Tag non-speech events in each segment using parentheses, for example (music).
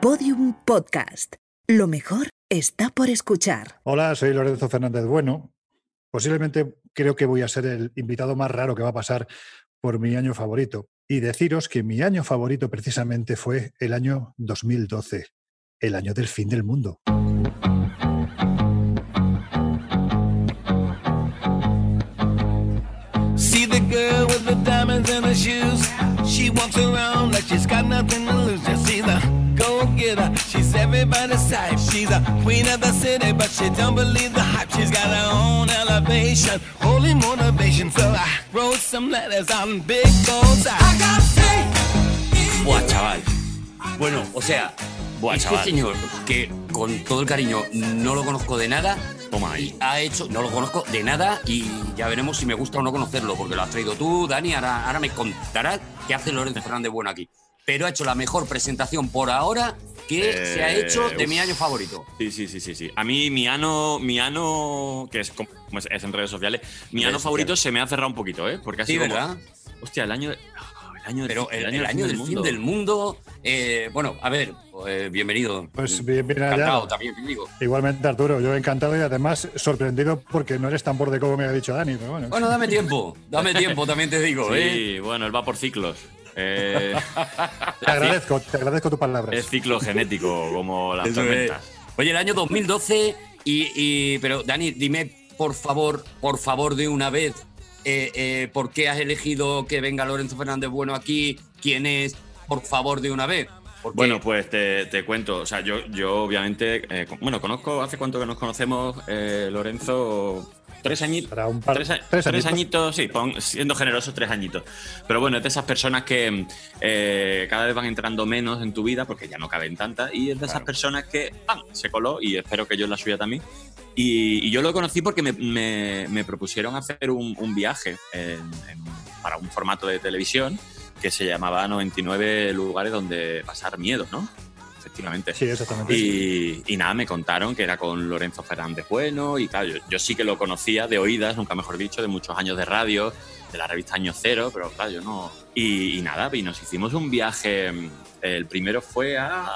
Podium Podcast. Lo mejor está por escuchar. Hola, soy Lorenzo Fernández Bueno. Posiblemente creo que voy a ser el invitado más raro que va a pasar por mi año favorito. Y deciros que mi año favorito precisamente fue el año 2012, el año del fin del mundo. See the girl with the diamonds in her shoes. She walks around like she's got nothing everybody's type. She's a queen of the city, but she don't believe the hype. She's got her own elevation, holy motivation. So I wrote some letters on big goals. I got faith. Buah, chaval. Bueno, o sea, Buah, este chaval. señor que con todo el cariño no lo conozco de nada. Toma ahí. Y ha hecho, no lo conozco de nada y ya veremos si me gusta o no conocerlo, porque lo has traído tú, Dani. Ahora, ahora me contarás qué hace Lorenzo Fernández bueno aquí. Pero ha hecho la mejor presentación por ahora que Eh, se ha hecho de uf. mi año favorito. Sí, sí, sí, sí, sí. A mí mi ano, mi ano, que es como es, es en redes sociales, mi ano Redes favorito se me ha cerrado un poquito, ¿eh? Porque ha Sí, sido como, ¿verdad? hostia, el año, el año, del- Pero el, el año del fin del mundo. eh, bueno, a ver, eh, bienvenido. Pues bien, bien allá. Encantado también, te digo. Igualmente, Arturo, yo encantado y además sorprendido porque no eres tan borde como me ha dicho Dani. Pero bueno, Bueno, dame tiempo, dame (laughs) tiempo, también te digo, ¿eh? Sí, bueno, él va por ciclos. Eh, (laughs) te agradezco, te agradezco tus palabras. es ciclo genético, como las Eso es. tormentas. Oye, el año 2012 y, y- pero Dani, dime por favor, por favor de una vez, eh, eh, ¿por qué has elegido que venga Lorenzo Fernández Bueno aquí? ¿Quién es? Por favor de una vez. Porque- Bueno, pues te, te cuento. O sea, yo, yo obviamente, eh, bueno, conozco, hace cuánto que nos conocemos, eh, Lorenzo, tres añitos. Para un par- tres, a- tres tres añitos. añitos, sí, pon- siendo generosos, tres añitos. Pero bueno, es de esas personas que eh, cada vez van entrando menos en tu vida porque ya no caben tantas. Y es de esas Claro. personas que ¡pam! se coló y espero que yo en la suya también. Y, y yo lo conocí porque me, me- me propusieron hacer un, un viaje en- en- para un formato de televisión que se llamaba 99 lugares donde pasar miedo, ¿no? Efectivamente. Sí, exactamente. Y, y nada, me contaron que era con Lorenzo Fernández Bueno y claro, yo, yo sí que lo conocía de oídas, nunca mejor dicho, de muchos años de radio, de la revista Año Cero, pero claro, yo no... Y, y nada, y nos hicimos un viaje, el primero fue a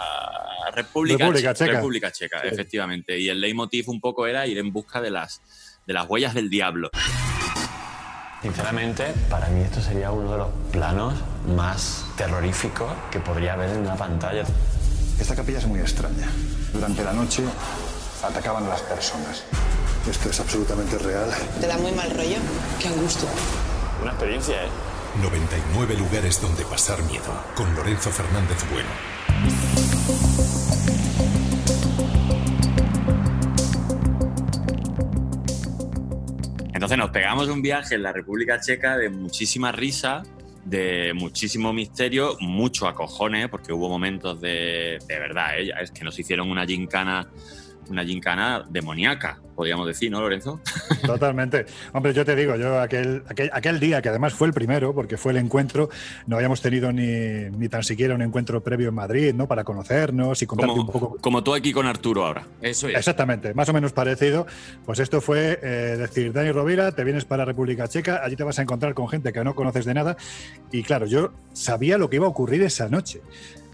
República, República Checa. República Checa, Sí. efectivamente, y el leitmotiv un poco era ir en busca de las, de las huellas del diablo. Sinceramente, para mí esto sería uno de los planos más terroríficos que podría haber en una pantalla. Esta capilla es muy extraña. Durante la noche atacaban a las personas. Esto es absolutamente real. Te da muy mal rollo. Qué angustia. Una experiencia, ¿eh? 99 lugares donde pasar miedo con Lorenzo Fernández Bueno. Entonces nos pegamos un viaje en la República Checa de muchísima risa, de muchísimo misterio, mucho acojones, porque hubo momentos de, de verdad, ¿eh? es que nos hicieron una gincana, una gincana demoníaca, podríamos decir, ¿no, Lorenzo? (laughs) Totalmente. Hombre, yo te digo, yo aquel, aquel, aquel día, que además fue el primero, porque fue el encuentro, no habíamos tenido ni, ni tan siquiera un encuentro previo en Madrid, ¿no? Para conocernos y contarte un Como, poco. como tú aquí con Arturo ahora. Eso es. Exactamente, más o menos parecido. Pues esto fue eh, decir, Dani Rovira, te vienes para República Checa, allí te vas a encontrar con gente que no conoces de nada. Y claro, yo sabía lo que iba a ocurrir esa noche.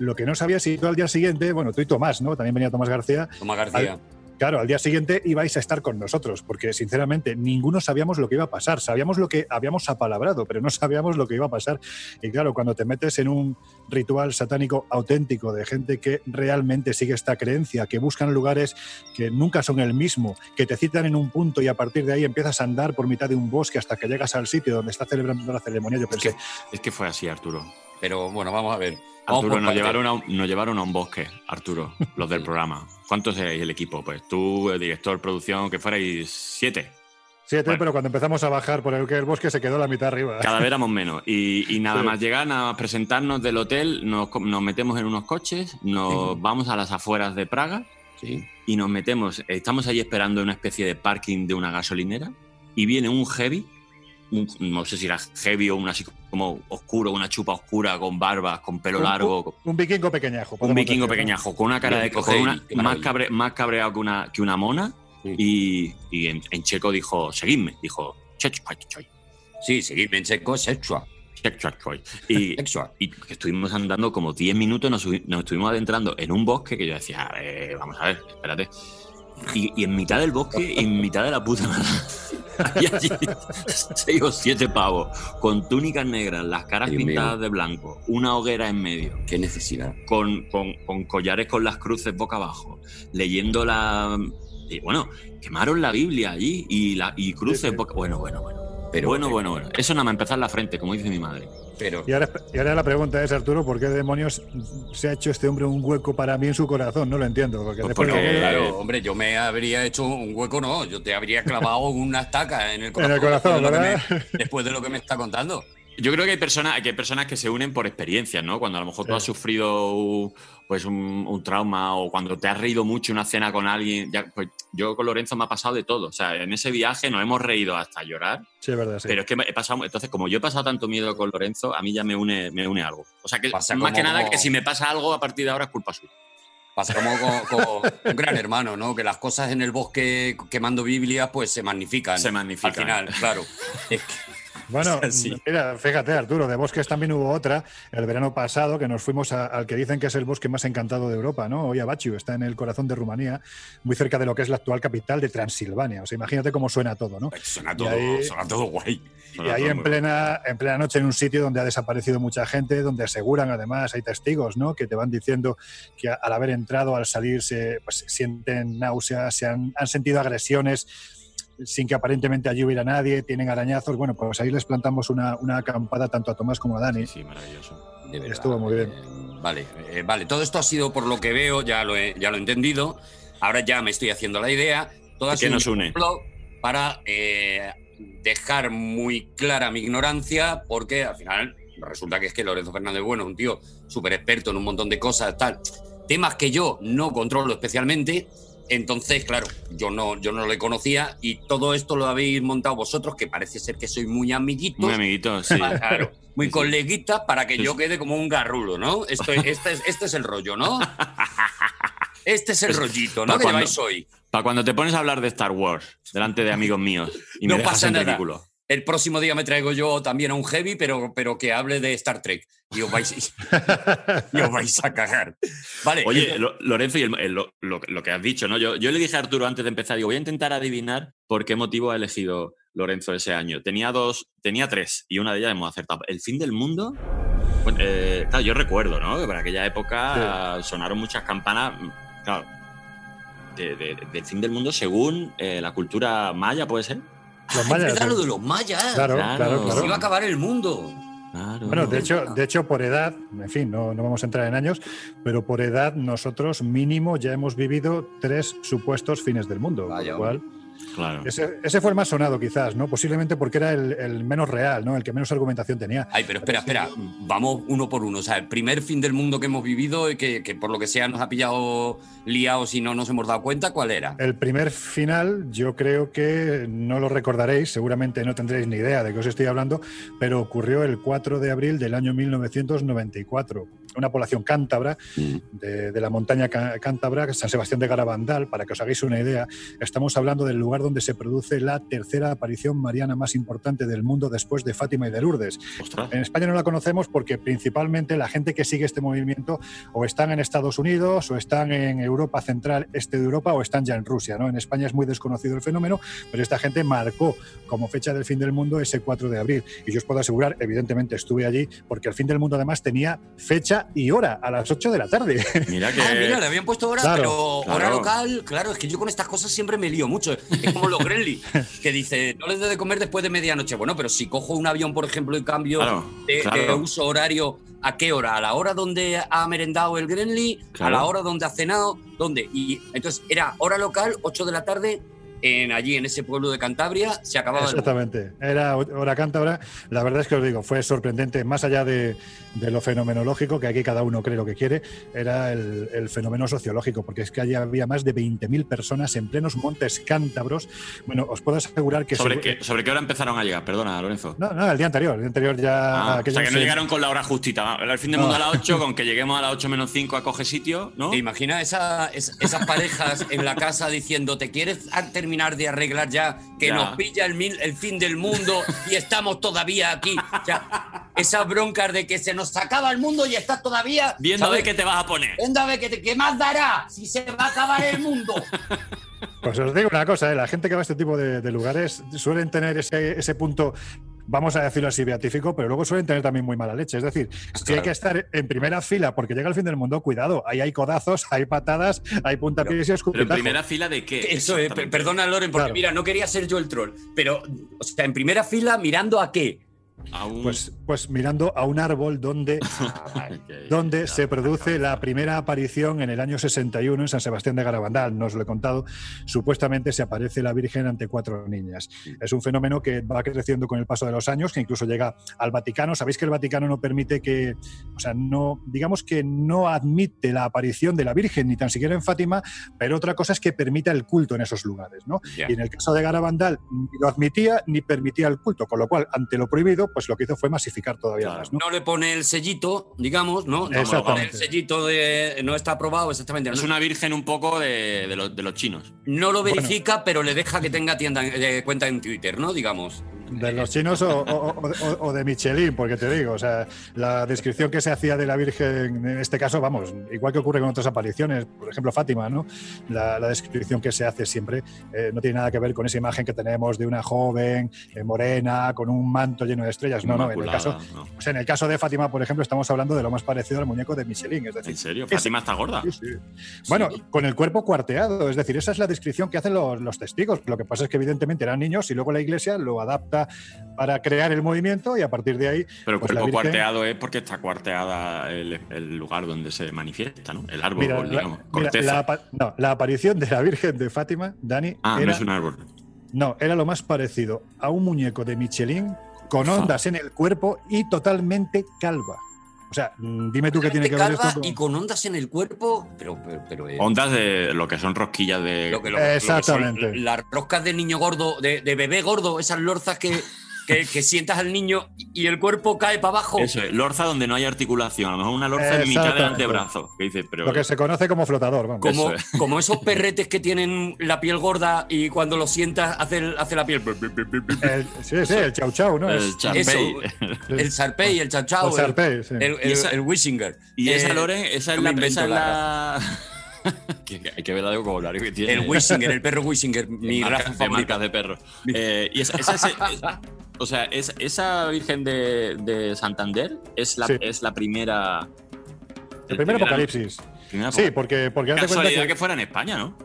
Lo que no sabía si tú al día siguiente, bueno, tú y Tomás, ¿no? También venía Tomás García. Tomás García. Claro, al día siguiente ibais a estar con nosotros, porque sinceramente ninguno sabíamos lo que iba a pasar. Sabíamos lo que habíamos apalabrado, pero no sabíamos lo que iba a pasar. Y claro, cuando te metes en un ritual satánico auténtico de gente que realmente sigue esta creencia, que buscan lugares que nunca son el mismo, que te citan en un punto y a partir de ahí empiezas a andar por mitad de un bosque hasta que llegas al sitio donde está celebrando la ceremonia, yo Es pensé, que, es que fue así, Arturo. Pero bueno, vamos a ver. Vamos Arturo, nos llevaron, a un, nos llevaron a un bosque, Arturo, los del (laughs) programa. ¿Cuántos erais el equipo? Pues tú, el director, producción, que fuerais siete. siete, Bueno. pero cuando empezamos a bajar por el, que el bosque se quedó la mitad arriba. Cada vez éramos menos. Y, y (laughs) nada Sí. más llegar, nada más presentarnos del hotel, nos, nos metemos en unos coches, nos vamos a las afueras de Praga Sí. y nos metemos, estamos ahí esperando en una especie de parking de una gasolinera y viene un heavy, un- no sé si era heavy o un así como oscuro, una chupa oscura con barbas, con pelo Un- largo, Un vikingo pequeñajo. un vikingo decir, ¿no? pequeñajo, con una cara de una- qué más, cabre- más cabreado que una, que una mona Sí. y, y en, en checo dijo, seguidme, dijo. Sí, seguidme en checo, sexual. Y, (laughs) y estuvimos andando como 10 minutos, nos, nos, estuvimos adentrando en un bosque que yo decía, vamos a ver, espérate. Y, y, en mitad del bosque, en mitad de la puta nada, (laughs) había allí seis o siete pavos con túnicas negras, las caras Dios pintadas mío. de blanco, una hoguera en medio, Qué necesidad. con, con- con collares con las cruces boca abajo, leyendo la. Y bueno, quemaron la Biblia allí y, la, y cruces Sí, sí. boca. Bueno, bueno, bueno. Pero, bueno, bueno, bueno. Eso nada más empezar en la frente, como dice mi madre. Pero, Y ahora, y ahora la pregunta es, Arturo, ¿por qué demonios se ha hecho este hombre un hueco para mí en su corazón? No lo entiendo. Porque Pues porque- claro, hombre, yo me habría hecho un hueco, no, yo te habría clavado una estaca en el corazón. el corazón, después, de lo ¿verdad? que me, después de lo que me está contando. Yo creo que hay personas, que hay personas que se unen por experiencias, ¿no? Cuando a lo mejor tú Sí. has sufrido pues un, un trauma o cuando te has reído mucho una cena con alguien. Ya, pues yo con Lorenzo me ha pasado de todo. O sea, en ese viaje nos hemos reído hasta llorar. Sí, es verdad, sí. Pero es que he pasado. Entonces, como yo he pasado tanto miedo con Lorenzo, a mí ya me une, me une algo. O sea, que Pasa más como- que nada como- que si me pasa algo a partir de ahora es culpa suya. Pasa como con un gran hermano, ¿no? Que las cosas en el bosque quemando Biblias, pues se magnifican. Se magnifican. Al final, claro. Es que- Bueno, (laughs) Sí. mira, fíjate, Arturo, de bosques también hubo otra el verano pasado que nos fuimos a- al que dicen que es el bosque más encantado de Europa, ¿no? Hoy Abachiu está en el corazón de Rumanía, muy cerca de lo que es la actual capital de Transilvania. O sea, imagínate cómo suena todo, ¿no? suena, todo, ahí- suena todo guay. Y ahí en plena, en plena noche en un sitio donde ha desaparecido mucha gente, donde aseguran además, hay testigos, ¿no? Que te van diciendo que al haber entrado, al salir, se pues, sienten náuseas, se han, han sentido agresiones sin que aparentemente allí hubiera nadie, tienen arañazos. Bueno, pues ahí les plantamos una, una acampada tanto a Tomás como a Dani. Sí, maravilloso. De verdad. Estuvo muy bien. Eh, vale, eh, vale. Todo esto ha sido por lo que veo, ya lo he, ya lo he entendido. Ahora ya me estoy haciendo la idea. Todo ha ¿Qué sido nos un une? Para eh, dejar muy clara mi ignorancia, porque al final resulta que es que Lorenzo Fernández Bueno es un tío súper experto en un montón de cosas, tal. Temas que yo no controlo especialmente. Entonces, claro, yo no, yo no lo conocía y todo esto lo habéis montado vosotros, que parece ser que sois muy amiguitos. Muy amiguito, sí. Ah, Claro, muy Sí, coleguitas para que yo quede como un garrulo, ¿no? Esto, este, es, este es el rollo, ¿no? (laughs) Este es el rollito, ¿no? Que cuando- lleváis hoy. Para cuando te pones a hablar de Star Wars delante de amigos míos y me No dejas pasa en nada. ridículo. El próximo día me traigo yo también a un heavy, pero, pero que hable de Star Trek. Y os vais, y os vais a cagar. Vale. Oye, Lo- Lorenzo, y el- el- lo, que has dicho, ¿no? Yo, yo le dije a Arturo antes de empezar, digo, voy a intentar adivinar por qué motivo ha elegido Lorenzo ese año. Tenía dos, tenía tres, y una de ellas hemos acertado. ¿El fin del mundo? Bueno, eh, claro, yo recuerdo, ¿no? Que para aquella época sonaron muchas campanas, claro, de- de- del fin del mundo según eh, la cultura maya, ¿puede ser? Los es mayas. verdad sí. lo de los mayas. Claro, Claro. claro, Se iba a claro. acabar el mundo. Claro. Bueno, de hecho, de hecho, por edad, en fin, no, no vamos a entrar en años, pero por edad nosotros mínimo ya hemos vivido tres supuestos fines del mundo. Vaya, lo cual, claro. ese, ese fue el más sonado quizás, ¿no? Posiblemente porque era el, el menos real, ¿no? El que menos argumentación tenía. Ay, pero espera, espera. Vamos uno por uno. O sea, el primer fin del mundo que hemos vivido y que, que por lo que sea nos ha pillado liados y no nos hemos dado cuenta, ¿cuál era? El primer final, yo creo que no lo recordaréis, seguramente no tendréis ni idea de qué os estoy hablando, pero ocurrió el 4 de abril del año 1994. Una población cántabra de, de la montaña cá- cántabra, San Sebastián de Garabandal, para que os hagáis una idea, estamos hablando del lugar donde se produce la tercera aparición mariana más importante del mundo después de Fátima y de Lourdes. Ostras. En España no la conocemos porque principalmente la gente que sigue este movimiento o están en Estados Unidos o están en Europa Central, este de Europa o están ya en Rusia. ¿no? En España es muy desconocido el fenómeno, pero esta gente marcó como fecha del fin del mundo ese 4 de abril. Y yo os puedo asegurar, evidentemente estuve allí, porque el fin del mundo además tenía fecha y hora a las 8 de la tarde. (laughs) Mira que. Ah, mira, le habían puesto hora, Claro, pero hora local, claro, es que yo con estas cosas siempre me lío mucho. Es como los Gremlins, (laughs) que dice, no les dé de comer después de medianoche. Bueno, pero si cojo un avión, por ejemplo, y cambio Claro, de, claro. de uso horario, ¿a qué hora? ¿A la hora donde ha merendado el Gremlin? ¿A la hora donde ha cenado? ¿Dónde? Y entonces era hora local, 8 de la tarde, en, allí en ese pueblo de Cantabria, se acababa el. Exactamente, era hora cántabra. La verdad es que os digo, fue sorprendente, más allá de, de lo fenomenológico, que aquí cada uno cree lo que quiere, era el, el fenómeno sociológico, porque es que allí había más de 20.000 personas en plenos montes cántabros. Bueno, os puedo asegurar que... ¿Sobre segu- qué, ¿Sobre qué hora empezaron a llegar? Perdona, Lorenzo. No, no, el día anterior, el día anterior ya... Ah, o sea, que no se- llegaron con la hora justita. El fin del No. mundo a las 8, (laughs) con que lleguemos a las 8 menos 5 a coge sitio, ¿no? ¿Te imaginas esa- es- esas parejas en la casa diciendo, ¿te quieres a- terminar terminar de arreglar ya, que Ya. nos pilla el, mil- el fin del mundo y estamos todavía aquí. O sea, esas broncas de que se nos acaba el mundo y estás todavía... Viendo ¿sabes? de qué te vas a poner. Viendo a ver qué, te- qué más dará si se va a acabar el mundo. Pues os digo una cosa, ¿eh? la gente que va a este tipo de, de lugares suelen tener ese, ese punto, vamos a decirlo así, beatífico, pero luego suelen tener también muy mala leche. Es decir, si hay que estar en primera fila porque llega el fin del mundo, cuidado, ahí hay codazos, hay patadas, hay puntapiés y Pero en primera fila de qué? Eso es, Exactamente. perdona Loren, porque Claro. mira, no quería ser yo el troll, pero, o sea, en primera fila mirando a qué. A un- Pues, pues mirando a un árbol donde, (laughs) donde se produce la primera aparición en el año 61 en San Sebastián de Garabandal, no os lo he contado, supuestamente se aparece la Virgen ante cuatro niñas. Es un fenómeno que va creciendo con el paso de los años, que incluso llega al Vaticano. Sabéis que el Vaticano no permite que, o sea, no, digamos que no admite la aparición de la Virgen, ni tan siquiera en Fátima, pero otra cosa es que permita el culto en esos lugares, ¿no? Y en el caso de Garabandal ni lo admitía ni permitía el culto, con lo cual, ante lo prohibido, pues lo que hizo fue masificar todavía Claro. más, ¿no? No le pone el sellito, digamos, ¿no? No le pone el Exactamente. sellito de no está aprobado, exactamente. Es una virgen un poco de, de los, de los chinos. no lo verifica, pero le deja que tenga tienda, eh, cuenta en Twitter, ¿no? Digamos. De los chinos o, o- o- o- de Michelin, porque te digo, o sea, la descripción que se hacía de la Virgen, en este caso, vamos, igual que ocurre con otras apariciones, por ejemplo, Fátima, ¿no? La, la descripción que se hace siempre eh, no tiene nada que ver con esa imagen que tenemos de una joven eh, morena con un manto lleno de estrellas. No, no, en el caso, no. sea, en el caso de Fátima, por ejemplo, estamos hablando de lo más parecido al muñeco de Michelin, es decir, ¿En serio? Es- Fátima está gorda. Sí, sí. Bueno, con el cuerpo cuarteado, es decir, esa es la descripción que hacen los, los testigos. Lo que pasa es que evidentemente eran niños y luego la iglesia lo adapta para crear el movimiento y a partir de ahí... Pero el pues, cuerpo Virgen- cuarteado es porque está cuarteada el, el lugar donde se manifiesta, ¿no? El árbol, Mira, la, mira, no, la aparición de la Virgen de Fátima, Dani, ah, era, no es un árbol. no, era lo más parecido a un muñeco de Michelin con ondas en el cuerpo y totalmente calva. O sea, mm, dime tú qué tiene que ver esto con... y con ondas en el cuerpo, pero, pero, pero, eh, Ondas de lo que son rosquillas de. lo que- lo que- lo que son Exactamente. las roscas de niño gordo, de, de bebé gordo, esas lorzas que, que, que sientas al niño y el cuerpo cae para abajo. Eso es, lorza donde no hay articulación. A lo mejor una lorza en mitad del antebrazo. Que dices, pero. Lo que se conoce como flotador, vamos. Como, Eso es. como esos perretes que tienen la piel gorda y cuando los sientas hace, el- hace la piel. El- sí, sí, el chau chau, ¿no? El Charpey. Eso, El Sarpey, el Chao Chao, El Sarpey, sí. el, el, Y esa- el Wisinger. Y esa Eh, Loren, esa es la. Esa es la la... (laughs) que- hay que ver la de vocabulario que tiene. El Wisinger, el perro Wisinger, (laughs) mi raza de marcas de perro. Eh, y esa, esa- esa- es- o sea, es- esa Virgen de, de Santander es la, Sí. es la primera. El primer apocalipsis. primera Sí, porque, porque Casualidad que, que fuera en España, ¿no?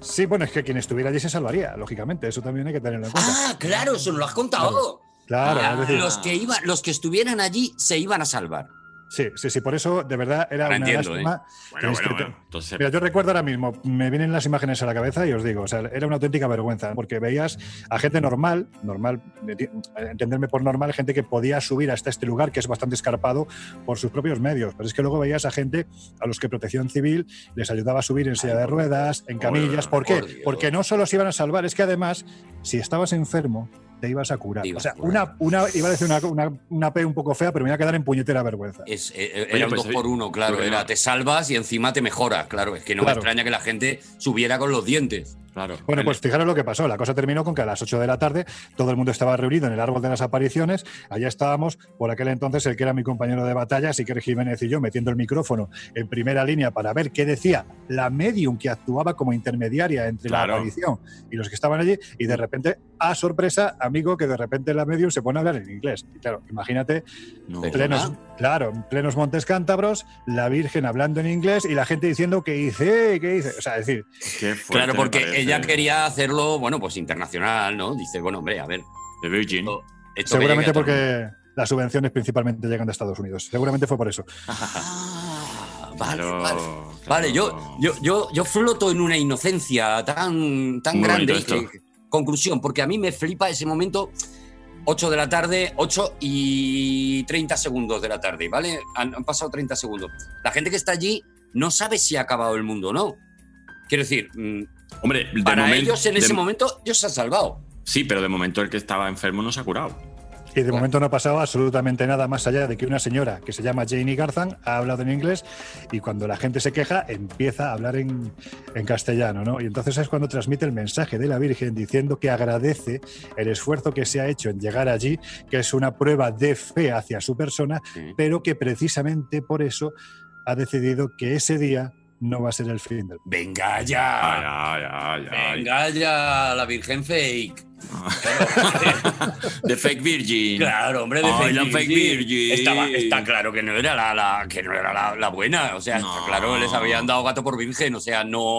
Sí, bueno, es que quien estuviera allí se salvaría, lógicamente. Eso también hay que tenerlo en cuenta. Ah, claro, eso nos lo has contado. Claro, Ah, es decir, Los que, iban, los que estuvieran allí se iban a salvar. Sí, sí, sí, por eso de verdad era Ahora una entiendo, lástima. Bueno, que bueno, bueno. Entonces, Mira, yo recuerdo ahora mismo, me vienen las imágenes a la cabeza y os digo, o sea, era una auténtica vergüenza, porque veías a gente normal, normal, entenderme por normal, gente que podía subir hasta este lugar, que es bastante escarpado por sus propios medios, pero es que luego veías a gente a los que Protección Civil les ayudaba a subir en silla de ruedas, en camillas, ¿por qué? Porque no solo se iban a salvar, es que además, si estabas enfermo, te ibas a curar. Ibas o sea, una, una, iba a decir una, una, una P un poco fea, pero me iba a quedar en puñetera vergüenza. Es, eh, eh, era un pues, dos por uno, claro. porque Era te salvas y encima te mejoras, claro. Es que no Claro. me extraña que la gente subiera con los dientes. Claro. Bueno, pues fijaros lo que pasó. La cosa terminó con que a las 8 de la tarde todo el mundo estaba reunido en el árbol de las apariciones. Allá estábamos, por aquel entonces, el que era mi compañero de batalla, Siquer Jiménez y yo, metiendo el micrófono en primera línea para ver qué decía la medium que actuaba como intermediaria entre Claro. la aparición y los que estaban allí. Y de repente, a sorpresa, amigo, que de repente la medium se pone a hablar en inglés. Y claro, imagínate, No. Plenos, claro, en plenos montes cántabros, la Virgen hablando en inglés y la gente diciendo que hice, que hice. O sea, es decir, claro, porque ella quería hacerlo, bueno, pues internacional, ¿no? Dice, bueno, hombre, a ver. The Virgin. esto- esto que Seguramente porque las subvenciones principalmente llegan de Estados Unidos. Seguramente fue por eso. (laughs) Ah, vale, Claro, vale. claro. Vale, yo, yo, yo, yo floto en una inocencia tan, tan Muy grande. bonito esto. que- conclusión, porque a mí me flipa ese momento, 8 de la tarde, 8 y 30 segundos de la tarde, ¿vale? Han, han pasado 30 segundos. La gente que está allí no sabe si ha acabado el mundo o no. Quiero decir, mm, Hombre, de para ellos en ese momento, ellos se han salvado. Sí, pero de momento el que estaba enfermo no se ha curado. Y de momento no ha pasado absolutamente nada más allá de que una señora que se llama Janie Garzan ha hablado en inglés y cuando la gente se queja empieza a hablar en, en castellano, ¿no? Y entonces es cuando transmite el mensaje de la Virgen diciendo que agradece el esfuerzo que se ha hecho en llegar allí, que es una prueba de fe hacia su persona, Sí. pero que precisamente por eso ha decidido que ese día no va a ser el fin del Venga ya. ay, ay, ay. Venga ya, la Virgen fake. (laughs) The Fake Virgin. Claro, hombre, de fake, la virgin. fake virgin. Estaba- está claro que no era la, la- que no era la, la buena. O sea, está No. claro, les habían dado gato por virgen. O sea, no,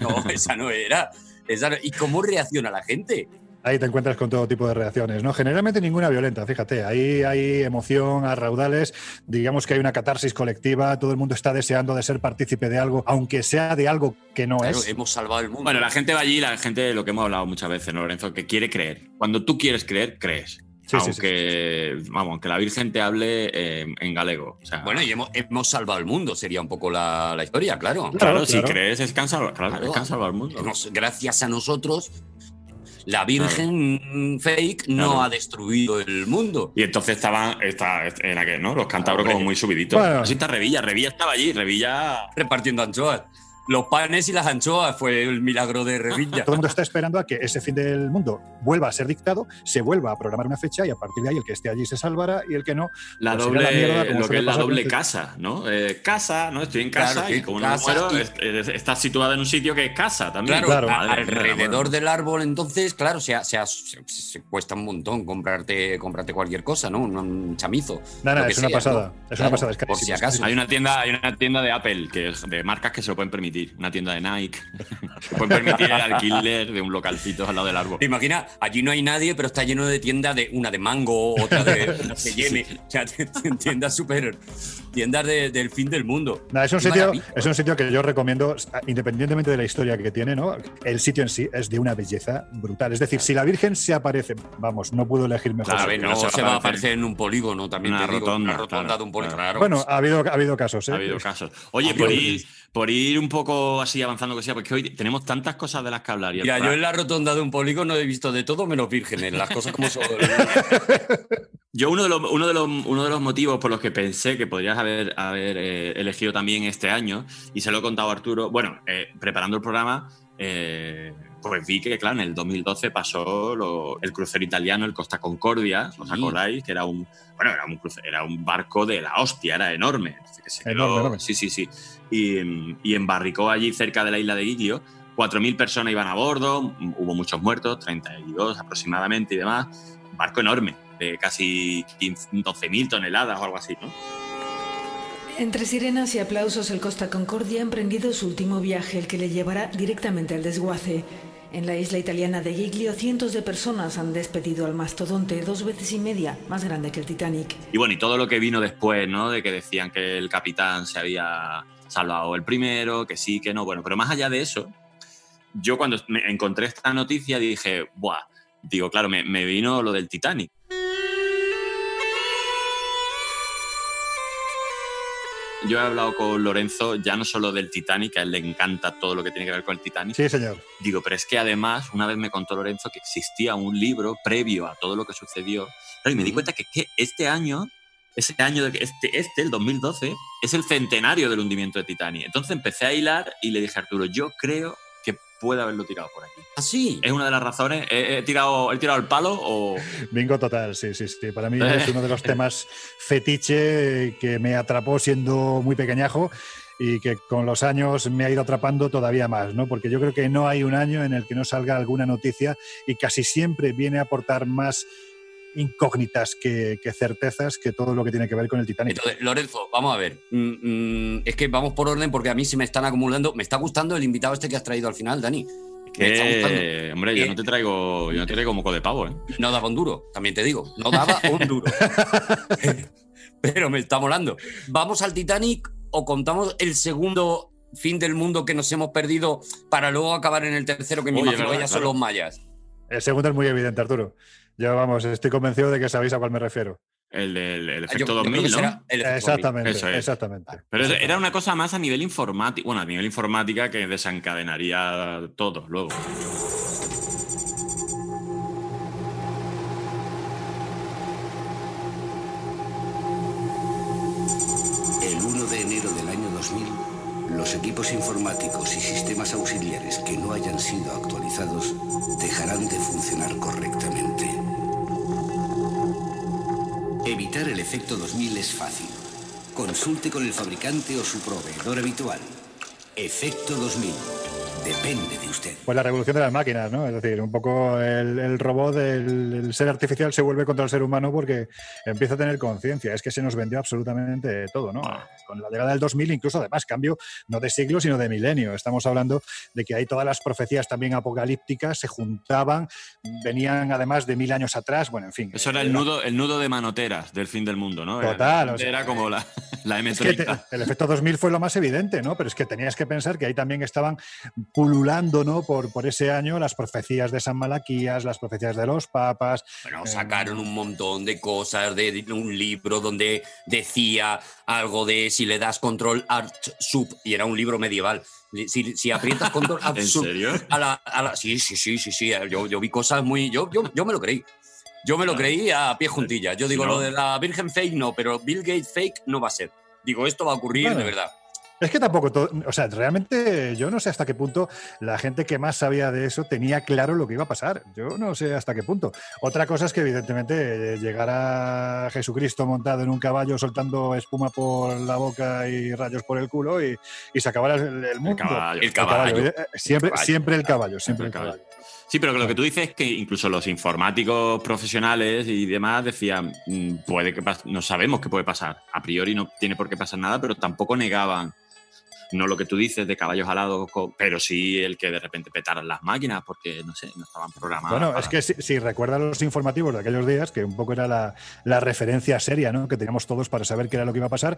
no, (laughs) esa no era. Esa no- ¿Y cómo reacciona la gente? Ahí te encuentras con todo tipo de reacciones, ¿no? Generalmente ninguna violenta, fíjate, ahí hay emoción a raudales, digamos que hay una catarsis colectiva, todo el mundo está deseando de ser partícipe de algo, aunque sea de algo que no Claro, es. hemos salvado el mundo. Bueno, la gente va allí, la gente, lo que hemos hablado muchas veces, ¿no, Lorenzo? Que quiere creer. Cuando tú quieres creer, crees. Sí, sí, aunque, vamos, aunque la Virgen te hable eh, en galego. O sea, Bueno, y hemos, hemos salvado el mundo, sería un poco la, la historia, claro. claro, claro, si claro. crees es que han salvado, claro, Claro. es que han salvado el mundo. Gracias a nosotros, la Virgen fake no Claro. ha destruido el mundo. Y entonces estaban, esta, era que, ¿no? Los cántabros Hombre. como muy subiditos. Bueno. Así está Revilla, Revilla estaba allí, Revilla. Repartiendo anchoas. Los panes y las anchoas fue el milagro de Revilla. Todo el mundo está esperando a que ese fin del mundo vuelva a ser dictado, se vuelva a programar una fecha y a partir de ahí el que esté allí se salvará y el que no, La Pues doble, la mierda, como lo que es la doble casa, ¿no? Eh, casa, ¿no? Estoy en casa y como casa no muero, y- estás situada en un sitio que es casa también. Claro, Claro. a- Madre mía, alrededor del árbol, entonces, claro, se, se, ha- se- se cuesta un montón comprarte, comprarte cualquier cosa, ¿no? Un, un chamizo. Nada, que es una pasada, ¿no? es una Claro, pasada, es Por si acaso. Hay una tienda, hay una tienda de Apple, que es de marcas que se lo pueden permitir. Una tienda de Nike. (laughs) se pueden permitir el alquiler de un localcito al lado del árbol. ¿Te imaginas? Allí no hay nadie, pero está lleno de tiendas de una de mango, otra de (laughs) Sí, Yeme. O sea, (laughs) tiendas súper. tiendas de- del fin del mundo. Es, un sitio, es un sitio que yo recomiendo, independientemente de la historia que tiene, ¿no? El sitio en sí es de una belleza brutal. Es decir, si la Virgen se aparece, vamos, no puedo elegir mejor. Claro, A ver, que no no se va se a va a aparecer. en un polígono, también Una te digo. rotonda, una rotonda claro, de un polígono. claro. Bueno, ha habido, ha habido casos, ¿eh? Ha habido casos. Oye, Ha habido por ir, por ir un poco así avanzando que sea, porque hoy tenemos tantas cosas de las que hablar. y el Mira, plan- yo en la rotonda de un polígono he visto de todo menos vírgenes, las cosas como son. (laughs) Yo uno de, los, uno, de los, uno de los motivos por los que pensé que podrías haber, haber eh, elegido también este año, y se lo he contado a Arturo, bueno, eh, preparando el programa, eh, pues vi que, claro, en el 2012 pasó lo- el crucero italiano, el Costa Concordia, ¿os Sí. acordáis? Que era un, bueno, era un, cruce- era un barco de la hostia, era enorme. que se quedó- Enorme, enorme. Sí, sí, sí. Y, y embarricó allí cerca de la isla de Giglio. 4.000 personas iban a bordo, hubo muchos muertos, 32 aproximadamente y demás. Un barco enorme, de casi 15 12.000 toneladas o algo así, ¿no? Entre sirenas y aplausos, el Costa Concordia ha emprendido su último viaje, el que le llevará directamente al desguace. En la isla italiana de Giglio, cientos de personas han despedido al mastodonte, dos veces y media más grande que el Titanic. Y bueno, y todo lo que vino después, ¿no? De que decían que el capitán se había salvado el primero, que sí, que no. Bueno, pero más allá de eso, yo cuando me encontré esta noticia dije, ¡buah! Digo, claro, me, me vino lo del Titanic. Yo he hablado con Lorenzo ya no solo del Titanic, a él le encanta todo lo que tiene que ver con el Titanic. Sí, señor. Digo, pero es que además, una vez me contó Lorenzo que existía un libro previo a todo lo que sucedió. Claro, y me di cuenta que, que este año, ese año, de este, este, el 2012, es el centenario del hundimiento de Titanic. Entonces empecé a hilar y le dije a Arturo, yo creo puede haberlo tirado por aquí. Así. ¿Es una de las razones? ¿He, he tirado, he tirado el palo o...? Bingo total, sí, sí, sí. Para mí (laughs) es uno de los temas fetiche que me atrapó siendo muy pequeñajo y que con los años me ha ido atrapando todavía más, ¿no? Porque yo creo que no hay un año en el que no salga alguna noticia y casi siempre viene a aportar más incógnitas que, que certezas que todo lo que tiene que ver con el Titanic. Entonces, Lorenzo, vamos a ver. Mm, mm, es que vamos por orden porque a mí se me están acumulando. Me está gustando el invitado este que has traído al final, Dani. Gustando. Eh, hombre, yo Eh, no te traigo, yo no te traigo moco de pavo, ¿eh? No daba un duro, también te digo. No daba un (laughs) duro. Pero me está molando. ¿Vamos al Titanic o contamos el segundo fin del mundo que nos hemos perdido para luego acabar en el tercero, que me Oye, imagino verdad, ya son claro. los mayas? El segundo es muy evidente, Arturo. Yo, vamos, estoy convencido de que sabéis a cuál me refiero. El, del efecto yo, 2000, ¿no? Exactamente, exactamente. Pero era una cosa más a nivel informático, bueno, a nivel informática que desencadenaría todo luego. El 1 de enero del año 2000, los equipos informáticos y sistemas auxiliares que no hayan sido actualizados dejarán de funcionar correctamente. El efecto 2000 es fácil. Consulte con el fabricante o su proveedor habitual. Efecto 2000. Depende de usted. Pues la revolución de las máquinas, ¿no? Es decir, un poco el, el robot, el, el ser artificial se vuelve contra el ser humano porque empieza a tener conciencia. Es que se nos vendió absolutamente todo, ¿no? Con la llegada del 2000, incluso además, cambio no de siglo, sino de milenio. Estamos hablando de que ahí todas las profecías también apocalípticas se juntaban, venían además de mil años atrás, bueno, en fin. Eso era el nudo, el nudo de manoteras del fin del mundo, ¿no? Total, Era, o sea, era como la, la Es que te- M30. el efecto 2000 fue lo más evidente, ¿no? Pero es que tenías que pensar que ahí también estaban pululando, ¿no? Por, por ese año las profecías de San Malaquías, las profecías de los papas. Bueno, eh, sacaron un montón de cosas de, de un libro donde decía algo de si le das control alt sub y era un libro medieval. Si, si aprietas (laughs) control alt ¿En sub serio? a la, a la- sí, sí, sí, sí, sí. Yo, yo vi cosas muy. Yo, yo, yo me lo creí. Yo me lo creí a pie juntilla. Yo digo, No. lo de la Virgen fake no, pero Bill Gates fake no va a ser. Digo, esto va a ocurrir Bueno. de verdad. Es que tampoco, todo, o sea, realmente yo no sé hasta qué punto la gente que más sabía de eso tenía claro lo que iba a pasar. Yo no sé hasta qué punto. Otra cosa es que evidentemente eh, llegara Jesucristo montado en un caballo soltando espuma por la boca y rayos por el culo y, y se acabara el, el mundo. caballo. El caballo. eh, Siempre, El caballo. siempre el caballo, siempre el caballo. Sí, pero que lo que tú dices es que incluso los informáticos profesionales y demás decían, mm, puede que no sabemos qué puede pasar. A priori no tiene por qué pasar nada, pero tampoco negaban no lo que tú dices de caballos alados, pero sí el que de repente petaran las máquinas porque no sé, no estaban programadas. Bueno, para- es que si, si recuerdas los informativos de aquellos días, que un poco era la, la referencia seria ¿no? que teníamos todos para saber qué era lo que iba a pasar,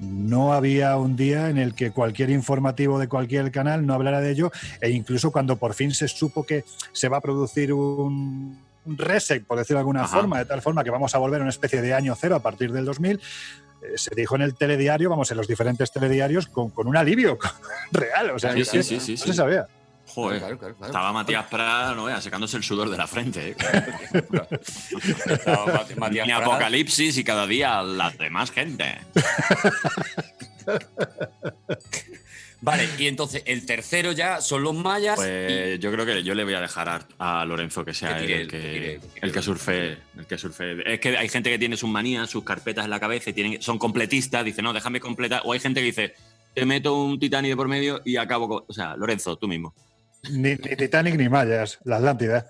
no había un día en el que cualquier informativo de cualquier canal no hablara de ello, e incluso cuando por fin se supo que se va a producir un, un reset, por decirlo de alguna Ajá. forma, de tal forma que vamos a volver a una especie de año cero a partir del 2000, eh, se dijo en el telediario, vamos, en los diferentes telediarios, con, con un alivio (laughs) real, o sea, Sí, sí, sí, sí, no sí. se sabía. Joder, Claro, claro, claro. estaba Matías Prat, no veas, secándose el sudor de la frente. ¿eh? (laughs) (laughs) Matías Ni apocalipsis y cada día la demás gente. Vale, y entonces el tercero ya son los mayas. Pues yo creo que yo le voy a dejar a, a Lorenzo que sea Que el, que, que tire, que tire. el que surfe, el que surfe. Es que hay gente que tiene sus manías, sus carpetas en la cabeza y tienen, son completistas, dice, no, déjame completar. O hay gente que dice, te meto un Titanic de por medio y acabo con. O sea, Lorenzo, tú mismo. Ni, ni Titanic ni Mayas, la Atlántida.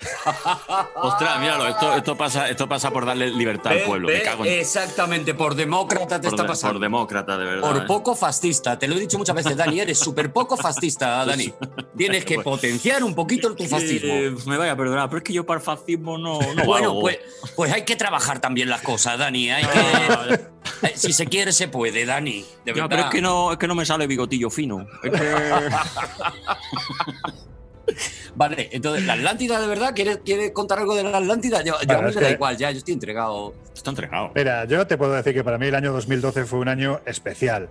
(laughs) Ostras, míralo, esto, esto, pasa, esto pasa por darle libertad Ve, al pueblo. ve, Me cago en- Exactamente, por demócrata te por, está de- pasando. por demócrata, de verdad. Por ¿eh? poco fascista, te lo he dicho muchas veces, Dani, eres súper poco fascista, (laughs) Dani. Tienes que (laughs) potenciar un poquito tu fascismo. Eh, me vaya a perdonar, pero es que yo para el fascismo no, no bueno, pues, pues hay que trabajar también las cosas, Dani. Hay que, eh, si se quiere, se puede, Dani. De verdad. pero es que, no, es que no me sale bigotillo fino. Es que- Vale, entonces, ¿la Atlántida de verdad? ¿Quieres, quieres contar algo de la Atlántida? Yo, yo a mí me da que- igual, ya, yo estoy entregado. Está entregado. Mira, yo te puedo decir que para mí el año 2012 fue un año especial.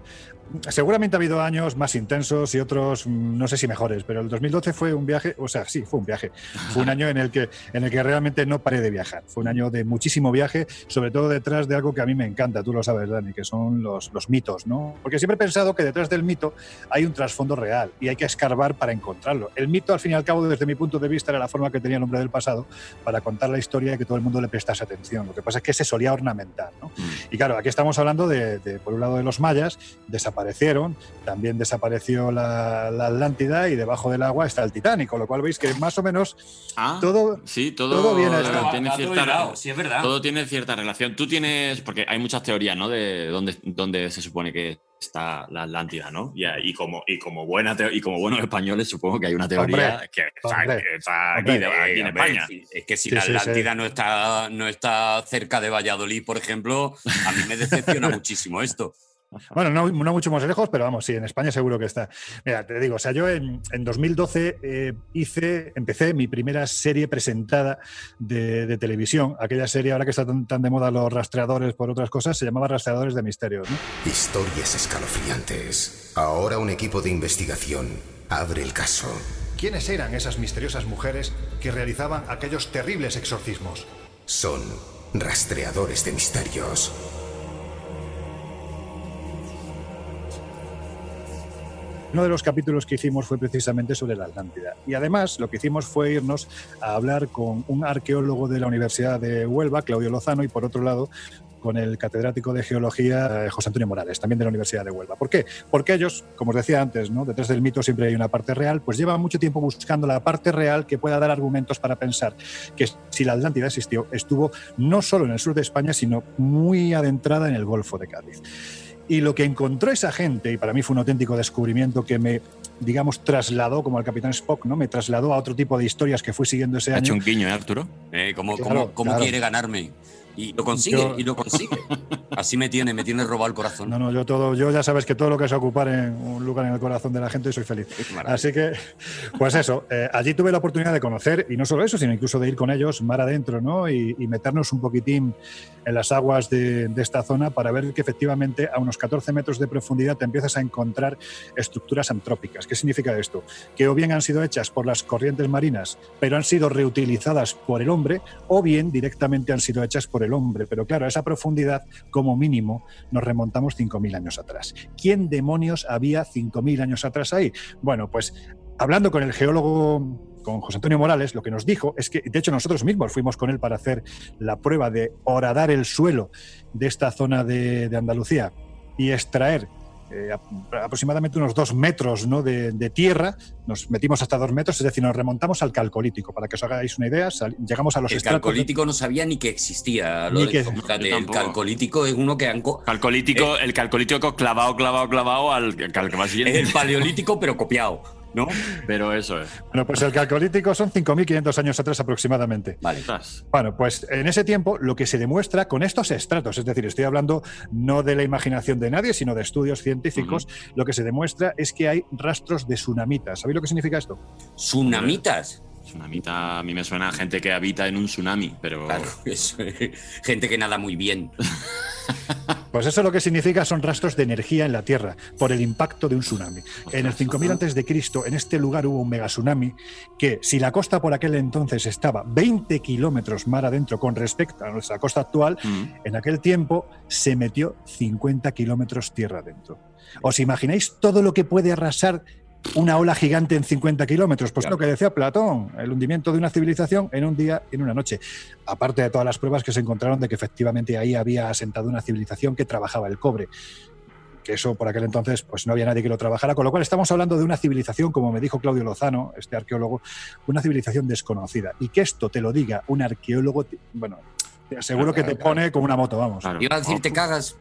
Seguramente ha habido años más intensos y otros mm, no sé si mejores, pero el 2012 fue un viaje, o sea, sí, fue un viaje. Fue un año en el que en el que realmente no paré de viajar. Fue un año de muchísimo viaje, sobre todo detrás de algo que a mí me encanta, tú lo sabes, Dani, que son los, los mitos, ¿no? Porque siempre he pensado que detrás del mito hay un trasfondo real y hay que escarbar para encontrarlo. El mito, al fin y al cabo, desde mi punto de vista, era la forma que tenía el hombre del pasado para contar la historia y que todo el mundo le prestase atención. Lo que pasa es que se solía ornamentar, ¿no? Y claro, aquí estamos hablando de, de, por un lado, de los mayas, desaparecieron, también desapareció la, la Atlántida y debajo del agua está el Titanic, con lo cual veis que más o menos Ah, todo, sí, todo, todo viene a estar. tiene cierta, sí, es verdad. todo tiene cierta relación. Tú tienes, porque hay muchas teorías, ¿no? De dónde, dónde se supone que está la Atlántida, ¿no? Y, y como, y, como buena y como buenos españones, supongo que hay una teoría Hombre, que está, hombre, que está aquí, hombre, de- aquí en Eh, hombre, España. Es que si Sí, la sí, sí. Atlántida no, está, no está cerca de Valladolid, por ejemplo, a mí me decepciona (laughs) muchísimo esto. Bueno, no, no mucho más lejos, pero vamos, sí, en España seguro que está. Mira, te digo, o sea, yo en, en 2012 eh, hice, empecé mi primera serie presentada de, de televisión. Aquella serie, ahora que está tan, tan de moda los rastreadores por otras cosas, se llamaba Rastreadores de Misterios. ¿no? Historias escalofriantes. Ahora un equipo de investigación abre el caso. ¿Quiénes eran esas misteriosas mujeres que realizaban aquellos terribles exorcismos? Son rastreadores de misterios. Uno de los capítulos que hicimos fue precisamente sobre la Atlántida. Y además lo que hicimos fue irnos a hablar con un arqueólogo de la Universidad de Huelva, Claudio Lozano, y por otro lado con el catedrático de geología eh, José Antonio Morales, también de la Universidad de Huelva. ¿Por qué? Porque ellos, como os decía antes, ¿no? detrás del mito siempre hay una parte real, pues llevan mucho tiempo buscando la parte real que pueda dar argumentos para pensar que si la Atlántida existió, estuvo no solo en el sur de España, sino muy adentrada en el Golfo de Cádiz. Y lo que encontró esa gente, y para mí fue un auténtico descubrimiento que me, digamos, trasladó, como el Capitán Spock, ¿no? Me trasladó a otro tipo de historias que fui siguiendo ese Ha año. hecho un guiño, ¿eh, Arturo? Eh, ¿Cómo, Claro, cómo- cómo claro. quiere ganarme? Y lo consigue, Yo- y lo consigue. Así me tiene, me tiene robado el corazón. No, no, yo todo, yo ya sabes que todo lo que es ocupar en un lugar en el corazón de la gente soy feliz. Así que, pues eso, eh, allí tuve la oportunidad de conocer, y no solo eso, sino incluso de ir con ellos mar adentro, ¿no? Y, y meternos un poquitín en las aguas de, de esta zona para ver que efectivamente a unos 14 metros de profundidad te empiezas a encontrar estructuras antrópicas. ¿Qué significa esto? Que o bien han sido hechas por las corrientes marinas, pero han sido reutilizadas por el hombre, o bien directamente han sido hechas por el hombre. Pero claro, a esa profundidad, como mínimo, nos remontamos 5.000 años atrás. ¿Quién demonios había 5.000 años atrás ahí? Bueno, pues hablando con el geólogo con José Antonio Morales, lo que nos dijo es que, de hecho, nosotros mismos fuimos con él para hacer la prueba de horadar el suelo de esta zona de Andalucía y extraer eh, ap- aproximadamente unos dos metros ¿no? de, de tierra. Nos metimos hasta dos metros, es decir, nos remontamos al calcolítico. Para que os hagáis una idea, sal- llegamos a los El estratos de- calcolítico no sabía ni que existía. Ni Lorenzo. que- Fíjate, el calcolítico es uno que han. co- Calcolítico, el calcolítico clavado, clavado, clavado al, al que va siguiente. Es el paleolítico, pero copiado, ¿no? Pero eso es. Bueno, pues el calcolítico son 5.500 años atrás aproximadamente. Vale. Bueno, pues en ese tiempo lo que se demuestra con estos estratos, es decir, estoy hablando no de la imaginación de nadie, sino de estudios científicos, lo que se demuestra es que hay rastros de tsunamitas. ¿Sabéis lo que significa esto? Tsunamitas. Tsunamita, a mí me suena a gente que habita en un tsunami, pero. Claro, eso, (laughs) gente que nada muy bien. (laughs) Pues eso lo que significa son rastros de energía en la Tierra por el impacto de un tsunami. En el 5000 antes de Cristo, en este lugar hubo un megatsunami que, si la costa por aquel entonces estaba 20 kilómetros mar adentro con respecto a nuestra costa actual, Mm. en aquel tiempo se metió 50 kilómetros tierra adentro. ¿Os imagináis todo lo que puede arrasar una ola gigante en 50 kilómetros? Pues Claro. lo que decía Platón, el hundimiento de una civilización en un día, en una noche. Aparte de todas las pruebas que se encontraron de que efectivamente ahí había asentado una civilización que trabajaba el cobre. Que eso por aquel entonces pues no había nadie que lo trabajara, con lo cual estamos hablando de una civilización, como me dijo Claudio Lozano, este arqueólogo, una civilización desconocida. Y que esto te lo diga un arqueólogo, te- bueno, te aseguro Claro, que te claro, pone como una moto, vamos. Claro. Iba a decir, te cagas.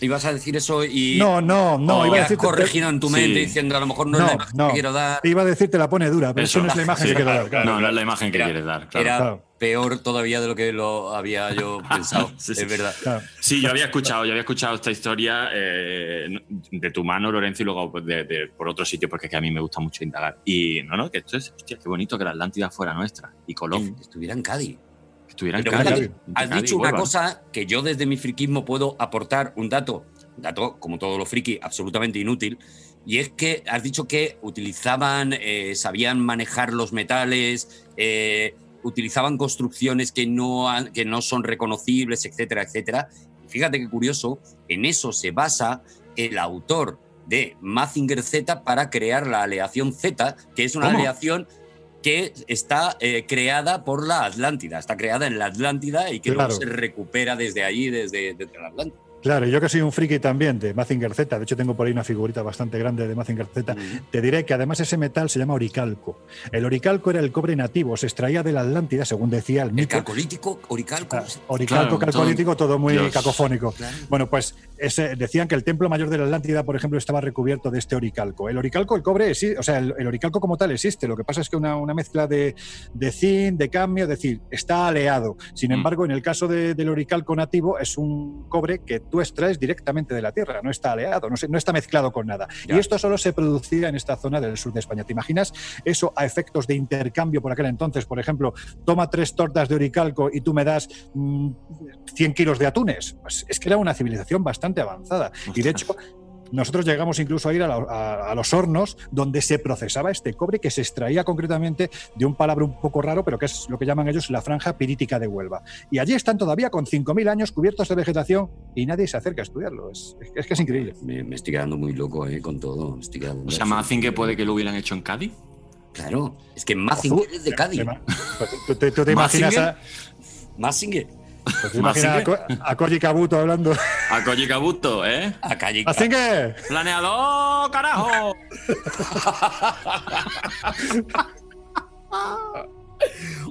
Ibas a decir eso y. No, no, no, y iba a has decirte- corregido en tu mente Sí. diciendo a lo mejor no, No, es la imagen no. que quiero dar. Iba a decir te la pone dura, pero eso, no es la imagen sí, que quiero claro, dar. claro. No, no es la imagen que Era- quieres dar. Claro. Era claro. peor todavía de lo que lo había yo (laughs) pensado. Sí, sí. Es verdad. Claro. Sí, yo había escuchado, yo había escuchado esta historia eh, de tu mano, Lorenzo, y luego pues, de, de- por otro sitio, porque es que a mí me gusta mucho indagar. Y no, no, que esto es, hostia, qué bonito que la Atlántida fuera nuestra y Colón, Estuviera en Cádiz. Pero Cádiz. has Cádiz dicho una Huelva. cosa que yo desde mi friquismo puedo aportar un dato, un dato como todo lo friki, absolutamente inútil, y es que has dicho que utilizaban, eh, sabían manejar los metales, eh, utilizaban construcciones que no, han- que no son reconocibles, etcétera, etcétera. Y fíjate qué curioso, en eso se basa el autor de Mazinger Z para crear la aleación Z, que es una ¿Cómo? aleación que está eh, creada por la Atlántida, está creada en la Atlántida y que Claro. luego se recupera desde allí, desde, desde la Atlántida. Claro, yo que soy un friki también de Mazinger Z, de hecho tengo por ahí una figurita bastante grande de Mazinger Z, te diré que además ese metal se llama oricalco. El oricalco era el cobre nativo, se extraía de la Atlántida, según decía el El mito. calcolítico, oricalco. Ah, Oricalco, Claro, calcolítico, todo muy Dios. cacofónico. Claro. Bueno, pues ese- decían que el templo mayor de la Atlántida, por ejemplo, estaba recubierto de este oricalco. El oricalco, el cobre, o sea, el, el oricalco como tal existe. Lo que pasa es que una, una mezcla de, de zinc, de cambio, es decir, está aleado. Sin Mm. embargo, en el caso de- del oricalco nativo, es un cobre que tú extraes directamente de la tierra, no está aleado, no, se- no está mezclado con nada. Ya. Y esto solo se producía en esta zona del sur de España. ¿Te imaginas eso a efectos de intercambio por aquel entonces? Por ejemplo, toma tres tortas de oricalco y tú me das mm, 100 kilos de atunes. Pues es que era una civilización bastante avanzada. Y de hecho, nosotros llegamos incluso a ir a, la- a- a los hornos donde se procesaba este cobre que se extraía concretamente de un palabra un poco raro, pero que es lo que llaman ellos la franja pirítica de Huelva. Y allí están todavía con 5.000 años cubiertos de vegetación y nadie se acerca a estudiarlo. Es, es que es increíble. Me, me estoy quedando muy loco eh, con todo. me estoy quedando O sea, Mazinger puede que lo hubieran hecho en Cádiz. Claro, es que Mazinger es de Cádiz. Pues ¿Tú, te- tú te imaginas a, Mazinger. Pues te imaginas a, Koji Kabuto hablando? A Koji Kabuto, ¿eh? A Calle ¡Mazinger! ¡Planeador, carajo! (laughs)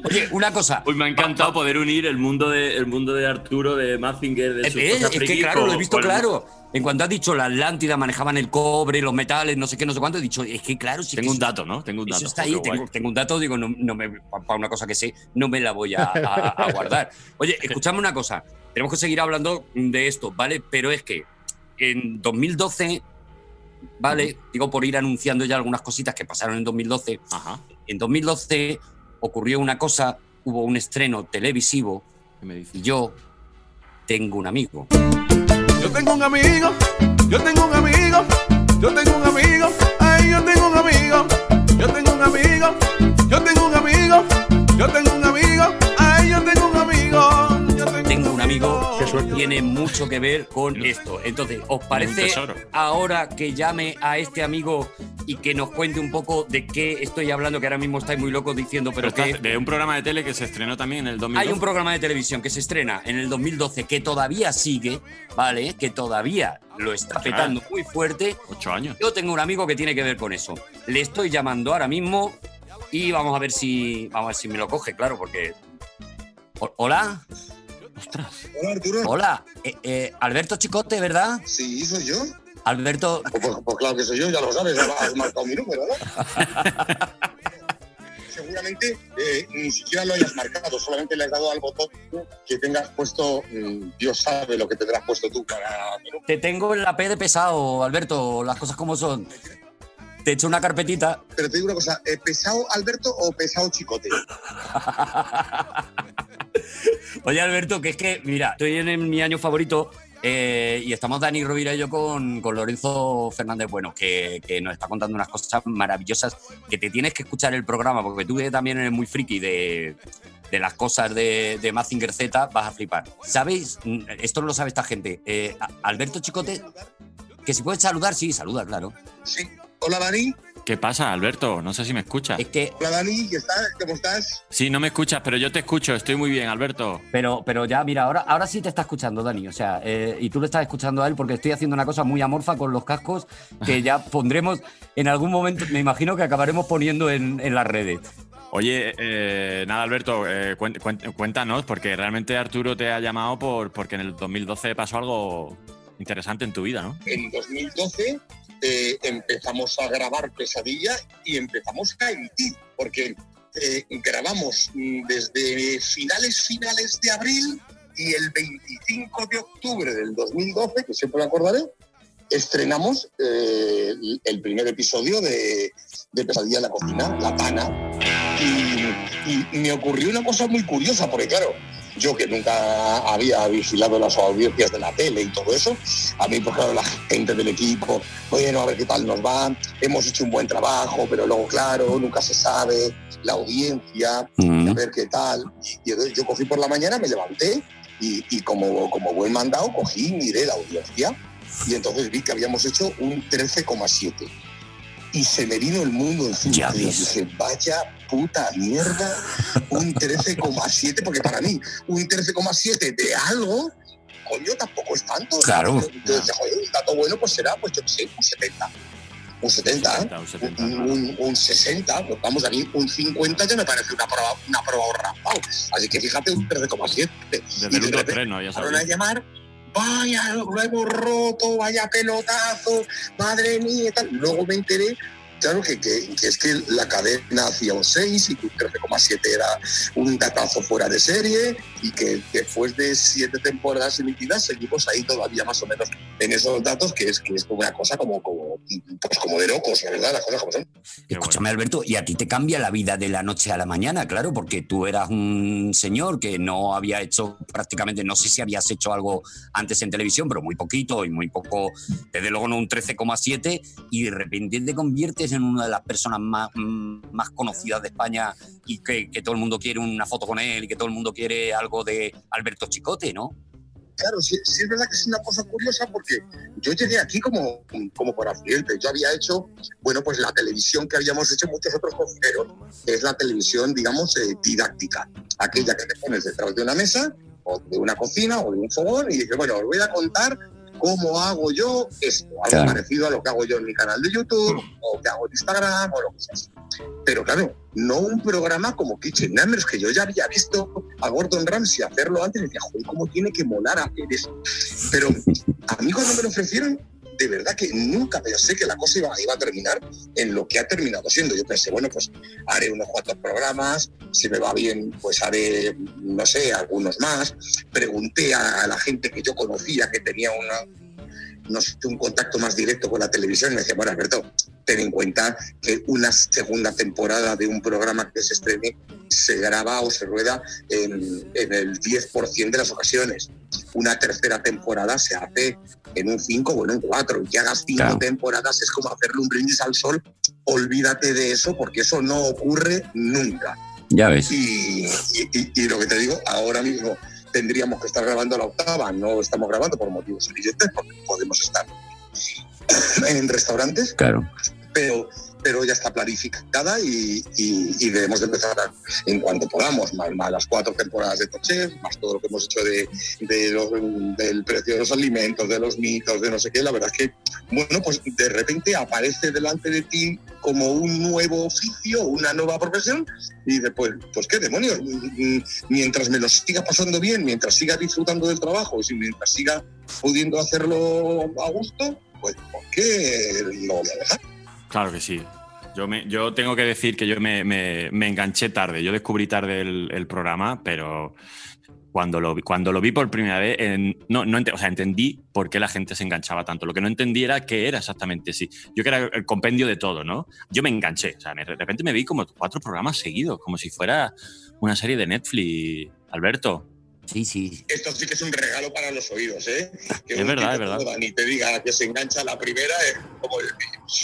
Oye, una cosa. Uy, me ha encantado poder unir el mundo de, el mundo de Arturo, de Mazinger, de sus es- cosas es que claro, lo he visto claro. En cuanto has dicho la Atlántida manejaban el cobre, los metales, no sé qué, no sé cuánto, he dicho, es que claro, sí Tengo que un eso- dato, ¿no? Tengo un Eso dato. está Qué ahí, tengo, tengo un dato, digo, no, no me, para una cosa que sé, no me la voy a, a- a guardar. Oye, (laughs) escuchadme una cosa, tenemos que seguir hablando de esto, ¿vale? Pero es que en 2012, ¿vale? Digo, por ir anunciando ya algunas cositas que pasaron en 2012, Ajá. en 2012 ocurrió una cosa, hubo un estreno televisivo ¿Qué me y yo tengo un amigo. Yo tengo un amigo, yo tengo un amigo, yo tengo un amigo, ay, yo tengo un amigo, yo tengo un amigo, yo tengo un amigo, yo tengo un amigo, ay, yo tengo un amigo, yo tengo, tengo un amigo tiene mucho que ver con esto. Entonces, ¿os parece ahora que llame a este amigo y que nos cuente un poco de qué estoy hablando, que ahora mismo estáis muy locos diciendo, pero Pero que está- de un programa de tele que se estrenó también en el 2012. hay un programa de televisión que se estrena en el 2012 que todavía sigue, ¿vale? Que todavía lo está petando muy fuerte. Ocho años. Yo tengo un amigo que tiene que ver con eso. Le estoy llamando ahora mismo y vamos a ver si, vamos a ver si me lo coge, claro, porque... Hola. Ostras. Hola Arturo. Hola, eh, eh, Alberto Chicote, ¿verdad? Sí, soy yo. Alberto, Pues, pues- pues claro que soy yo, ya lo sabes, has marcado mi número. (laughs) Seguramente eh, ni siquiera lo hayas marcado, solamente le has dado al botón que tengas puesto, mm, Dios sabe lo que tendrás puesto tú para mi número. te tengo en la P de pesado, Alberto, las cosas como son. Te echo una carpetita. Pero te digo una cosa, ¿eh, ¿pesado Alberto o pesado Chicote? (laughs) (laughs) Oye, Alberto, que es que, mira, estoy en mi año favorito eh, y estamos Dani Rovira y yo con, con Lorenzo Fernández Bueno, que, que nos está contando unas cosas maravillosas que te tienes que escuchar el programa, porque tú también eres muy friki de, de las cosas de, de Mazinger Z, vas a flipar. ¿Sabéis? Esto no lo sabe esta gente. Eh, Alberto Chicote, que si puedes saludar, sí, saluda, claro. Sí. Hola Dani. ¿Qué pasa, Alberto? No sé si me escuchas. Es que Hola Dani, ¿qué estás? ¿Cómo estás? Sí, no me escuchas, pero yo te escucho. Estoy muy bien, Alberto. Pero, pero ya, mira, ahora, ahora sí te está escuchando, Dani. O sea, eh, y tú le estás escuchando a él porque estoy haciendo una cosa muy amorfa con los cascos que ya (laughs) pondremos en algún momento, me imagino que acabaremos poniendo en, en las redes. Oye, eh, nada, Alberto, eh, cuéntanos, porque realmente Arturo te ha llamado por, porque en el 2012 pasó algo interesante en tu vida, ¿no? En 2012 eh, empezamos a grabar Pesadilla y empezamos a emitir, porque eh, grabamos mm, desde finales, finales de abril y el 25 de octubre del 2012, que siempre me acordaré, estrenamos eh, el- primer episodio de, Pesadilla en la cocina, La Tana. Y, y me ocurrió una cosa muy curiosa, porque claro, yo que nunca había vigilado las audiencias de la tele y todo eso, a mí, pues claro, la gente del equipo, bueno, a ver qué tal nos va, hemos hecho un buen trabajo, pero luego, claro, nunca se sabe, la audiencia, a ver qué tal. Y entonces yo cogí por la mañana, me levanté y, y como, como buen mandado, cogí y miré la audiencia y entonces vi que habíamos hecho un 13,7. Y se me vino el mundo encima. Ya Y dije, vaya puta mierda, un 13,7, porque para mí un 13,7 de algo, coño, tampoco es tanto. Claro. Entonces, joder, un dato bueno pues será, pues yo qué sé, un 70. Un 70, ¿eh? Un 70, un, un- un 60, pues vamos, a mí un 50 ya me parece una prueba, una prueba raspado. Así que fíjate, un 13,7. Desde Y el de 1 repente 3 no, ya empezaron a sabes. llamar, vaya, lo hemos roto, vaya pelotazo, madre mía tal. Luego me enteré claro, que, que- que es que la cadena hacía un 6 y que un 13,7 era un datazo fuera de serie y que después de siete temporadas emitidas seguimos ahí todavía más o menos en esos datos, que es, que es una cosa como, como, pues como de locos, la verdad, las cosas como son. Escúchame, Alberto, y a ti te cambia la vida de la noche a la mañana, claro, porque tú eras un señor que no había hecho prácticamente, no sé si habías hecho algo antes en televisión, pero muy poquito y muy poco, desde luego no un 13,7, y de repente te conviertes en una de las personas más, más conocidas de España y que, que todo el mundo quiere una foto con él y que todo el mundo quiere algo de Alberto Chicote, ¿no? Claro, sí, sí es verdad que es una cosa curiosa porque yo llegué aquí como, como por accidente. Yo había hecho, bueno, pues la televisión que habíamos hecho muchos otros cocineros, que es la televisión, digamos, eh, didáctica. Aquella que te pones detrás de una mesa o de una cocina o de un fogón y dices, bueno, os voy a contar cómo hago yo esto, algo Claro. parecido a lo que hago yo en mi canal de YouTube o que hago en Instagram o lo que sea. Pero claro, no un programa como Kitchen Numbers, que yo ya había visto a Gordon Ramsay hacerlo antes y decía, joder, ¿cómo tiene que molar hacer eso? Pero a mí cuando me lo ofrecieron, de verdad que nunca pensé que la cosa iba, iba a terminar en lo que ha terminado siendo. Yo pensé, bueno, pues haré unos cuantos programas, si me va bien, pues haré, no sé, algunos más. Pregunté a la gente que yo conocía que tenía una, un contacto más directo con la televisión y me decía, bueno, Alberto, ten en cuenta que una segunda temporada de un programa que se estrene se graba o se rueda en, en el 10% de las ocasiones. Una tercera temporada se hace en un 5 o en un 4. Y que hagas 5 Claro. temporadas es como hacerle un brindis al sol. Olvídate de eso porque eso no ocurre nunca. Ya ves. Y, y- y- y lo que te digo, ahora mismo tendríamos que estar grabando la octava, no estamos grabando por motivos evidentes, porque podemos estar en restaurantes, Claro. Pero, pero ya está planificada y, debemos de empezar en cuanto podamos, más, las cuatro temporadas de Tochef, más todo lo que hemos hecho de, de del precio de los alimentos, de los mitos, de no sé qué, la verdad es que, bueno, pues de repente aparece delante de ti como un nuevo oficio, una nueva profesión, y después, pues qué demonios, mientras me lo siga pasando bien, mientras siga disfrutando del trabajo, y mientras siga pudiendo hacerlo a gusto, pues ¿por qué lo voy a? Claro que sí. Yo, me, yo tengo que decir que yo me, me- enganché tarde. Yo descubrí tarde el, programa, pero cuando lo, cuando lo vi por primera vez, no, no ente- o sea, entendí por qué la gente se enganchaba tanto. Lo que no entendí era qué era exactamente. Sí. Yo que era el compendio de todo, ¿no? Yo me enganché. O sea, de repente me vi como cuatro programas seguidos, como si fuera una serie de Netflix. Alberto. Sí, sí. Esto sí que es un regalo para los oídos, ¿eh? Que Es verdad, es verdad. Dani te diga que se engancha la primera, es como...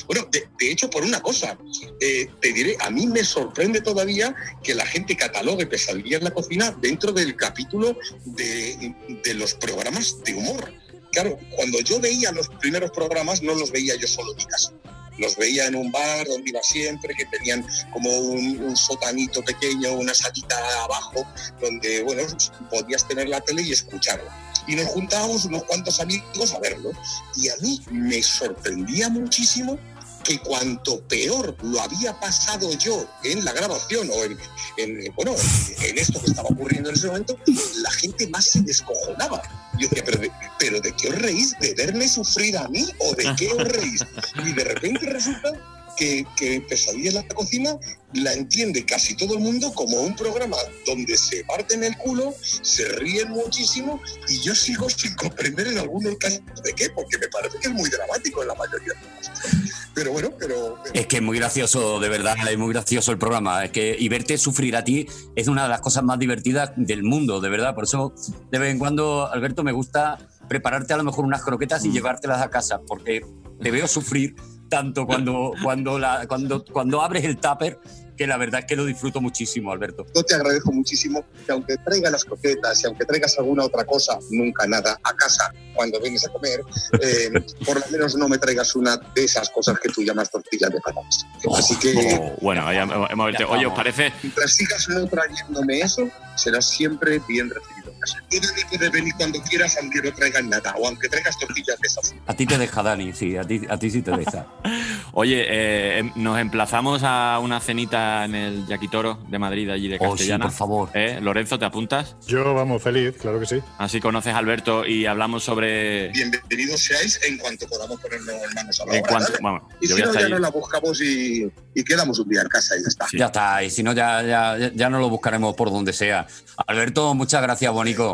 Bueno, de, de hecho, por una cosa, eh, te diré, a mí me sorprende todavía que la gente catalogue Pesadilla en la cocina dentro del capítulo de, de los programas de humor. Claro, cuando yo veía los primeros programas, no los veía yo solo en mi casa. Los veía en un bar donde iba siempre, que tenían como un, sotanito pequeño, una salita abajo, donde, bueno, podías tener la tele y escucharla. Y nos juntábamos unos cuantos amigos a verlo. Y a mí me sorprendía muchísimo que cuanto peor lo había pasado yo en la grabación o en, en, bueno, en, en esto que estaba ocurriendo en ese momento, la gente más se descojonaba. Yo decía, ¿pero de, ¿pero de qué os reís? ¿De verme sufrir a mí o de qué os reís? Y de repente resulta que, que Pesadilla en la cocina la entiende casi todo el mundo como un programa donde se parten el culo, se ríen muchísimo y yo sigo sin comprender en algunos casos de qué, porque me parece que es muy dramático en la mayoría de los casos. Pero bueno, pero... pero- Es que es muy gracioso, de verdad, es muy gracioso el programa. Es que, y verte sufrir a ti es una de las cosas más divertidas del mundo, de verdad. Por eso, de vez en cuando, Alberto, me gusta prepararte a lo mejor unas croquetas y llevártelas a casa, porque te veo sufrir tanto cuando, cuando, la, cuando, cuando abres el tupper, que la verdad es que lo disfruto muchísimo, Alberto. Yo te agradezco muchísimo que aunque traigas las croquetas y aunque traigas alguna otra cosa, nunca nada, a casa cuando vienes a comer, eh, (laughs) por lo menos no me traigas una de esas cosas que tú llamas tortillas de patatas. Así que Oh, bueno, ya hemos- hemos- oye, ¿os parece? mientras sigas no trayéndome eso, serás siempre bien recibido. Tú Dani, puedes venir cuando quieras, aunque no traigas nada, o aunque traigas tortillas de esas. A ti te deja, Dani, sí, a ti, a ti sí te deja. (laughs) Oye, eh, em- nos emplazamos a una cenita en el Yaquitoro de Madrid, allí de Oh, sí, Castellana. por favor. ¿Eh? Lorenzo, ¿te apuntas? Yo, vamos, feliz, claro que sí. Así conoces a Alberto y hablamos sobre. Bienvenidos seáis en cuanto podamos ponernos manos a la En obra. cuanto, ¿vale? bueno, y yo si no, ya allí. nos la buscamos y, y quedamos un día en casa y ya está. Ya está, y si no, ya, ya, ya no lo buscaremos por donde sea. Alberto, muchas gracias,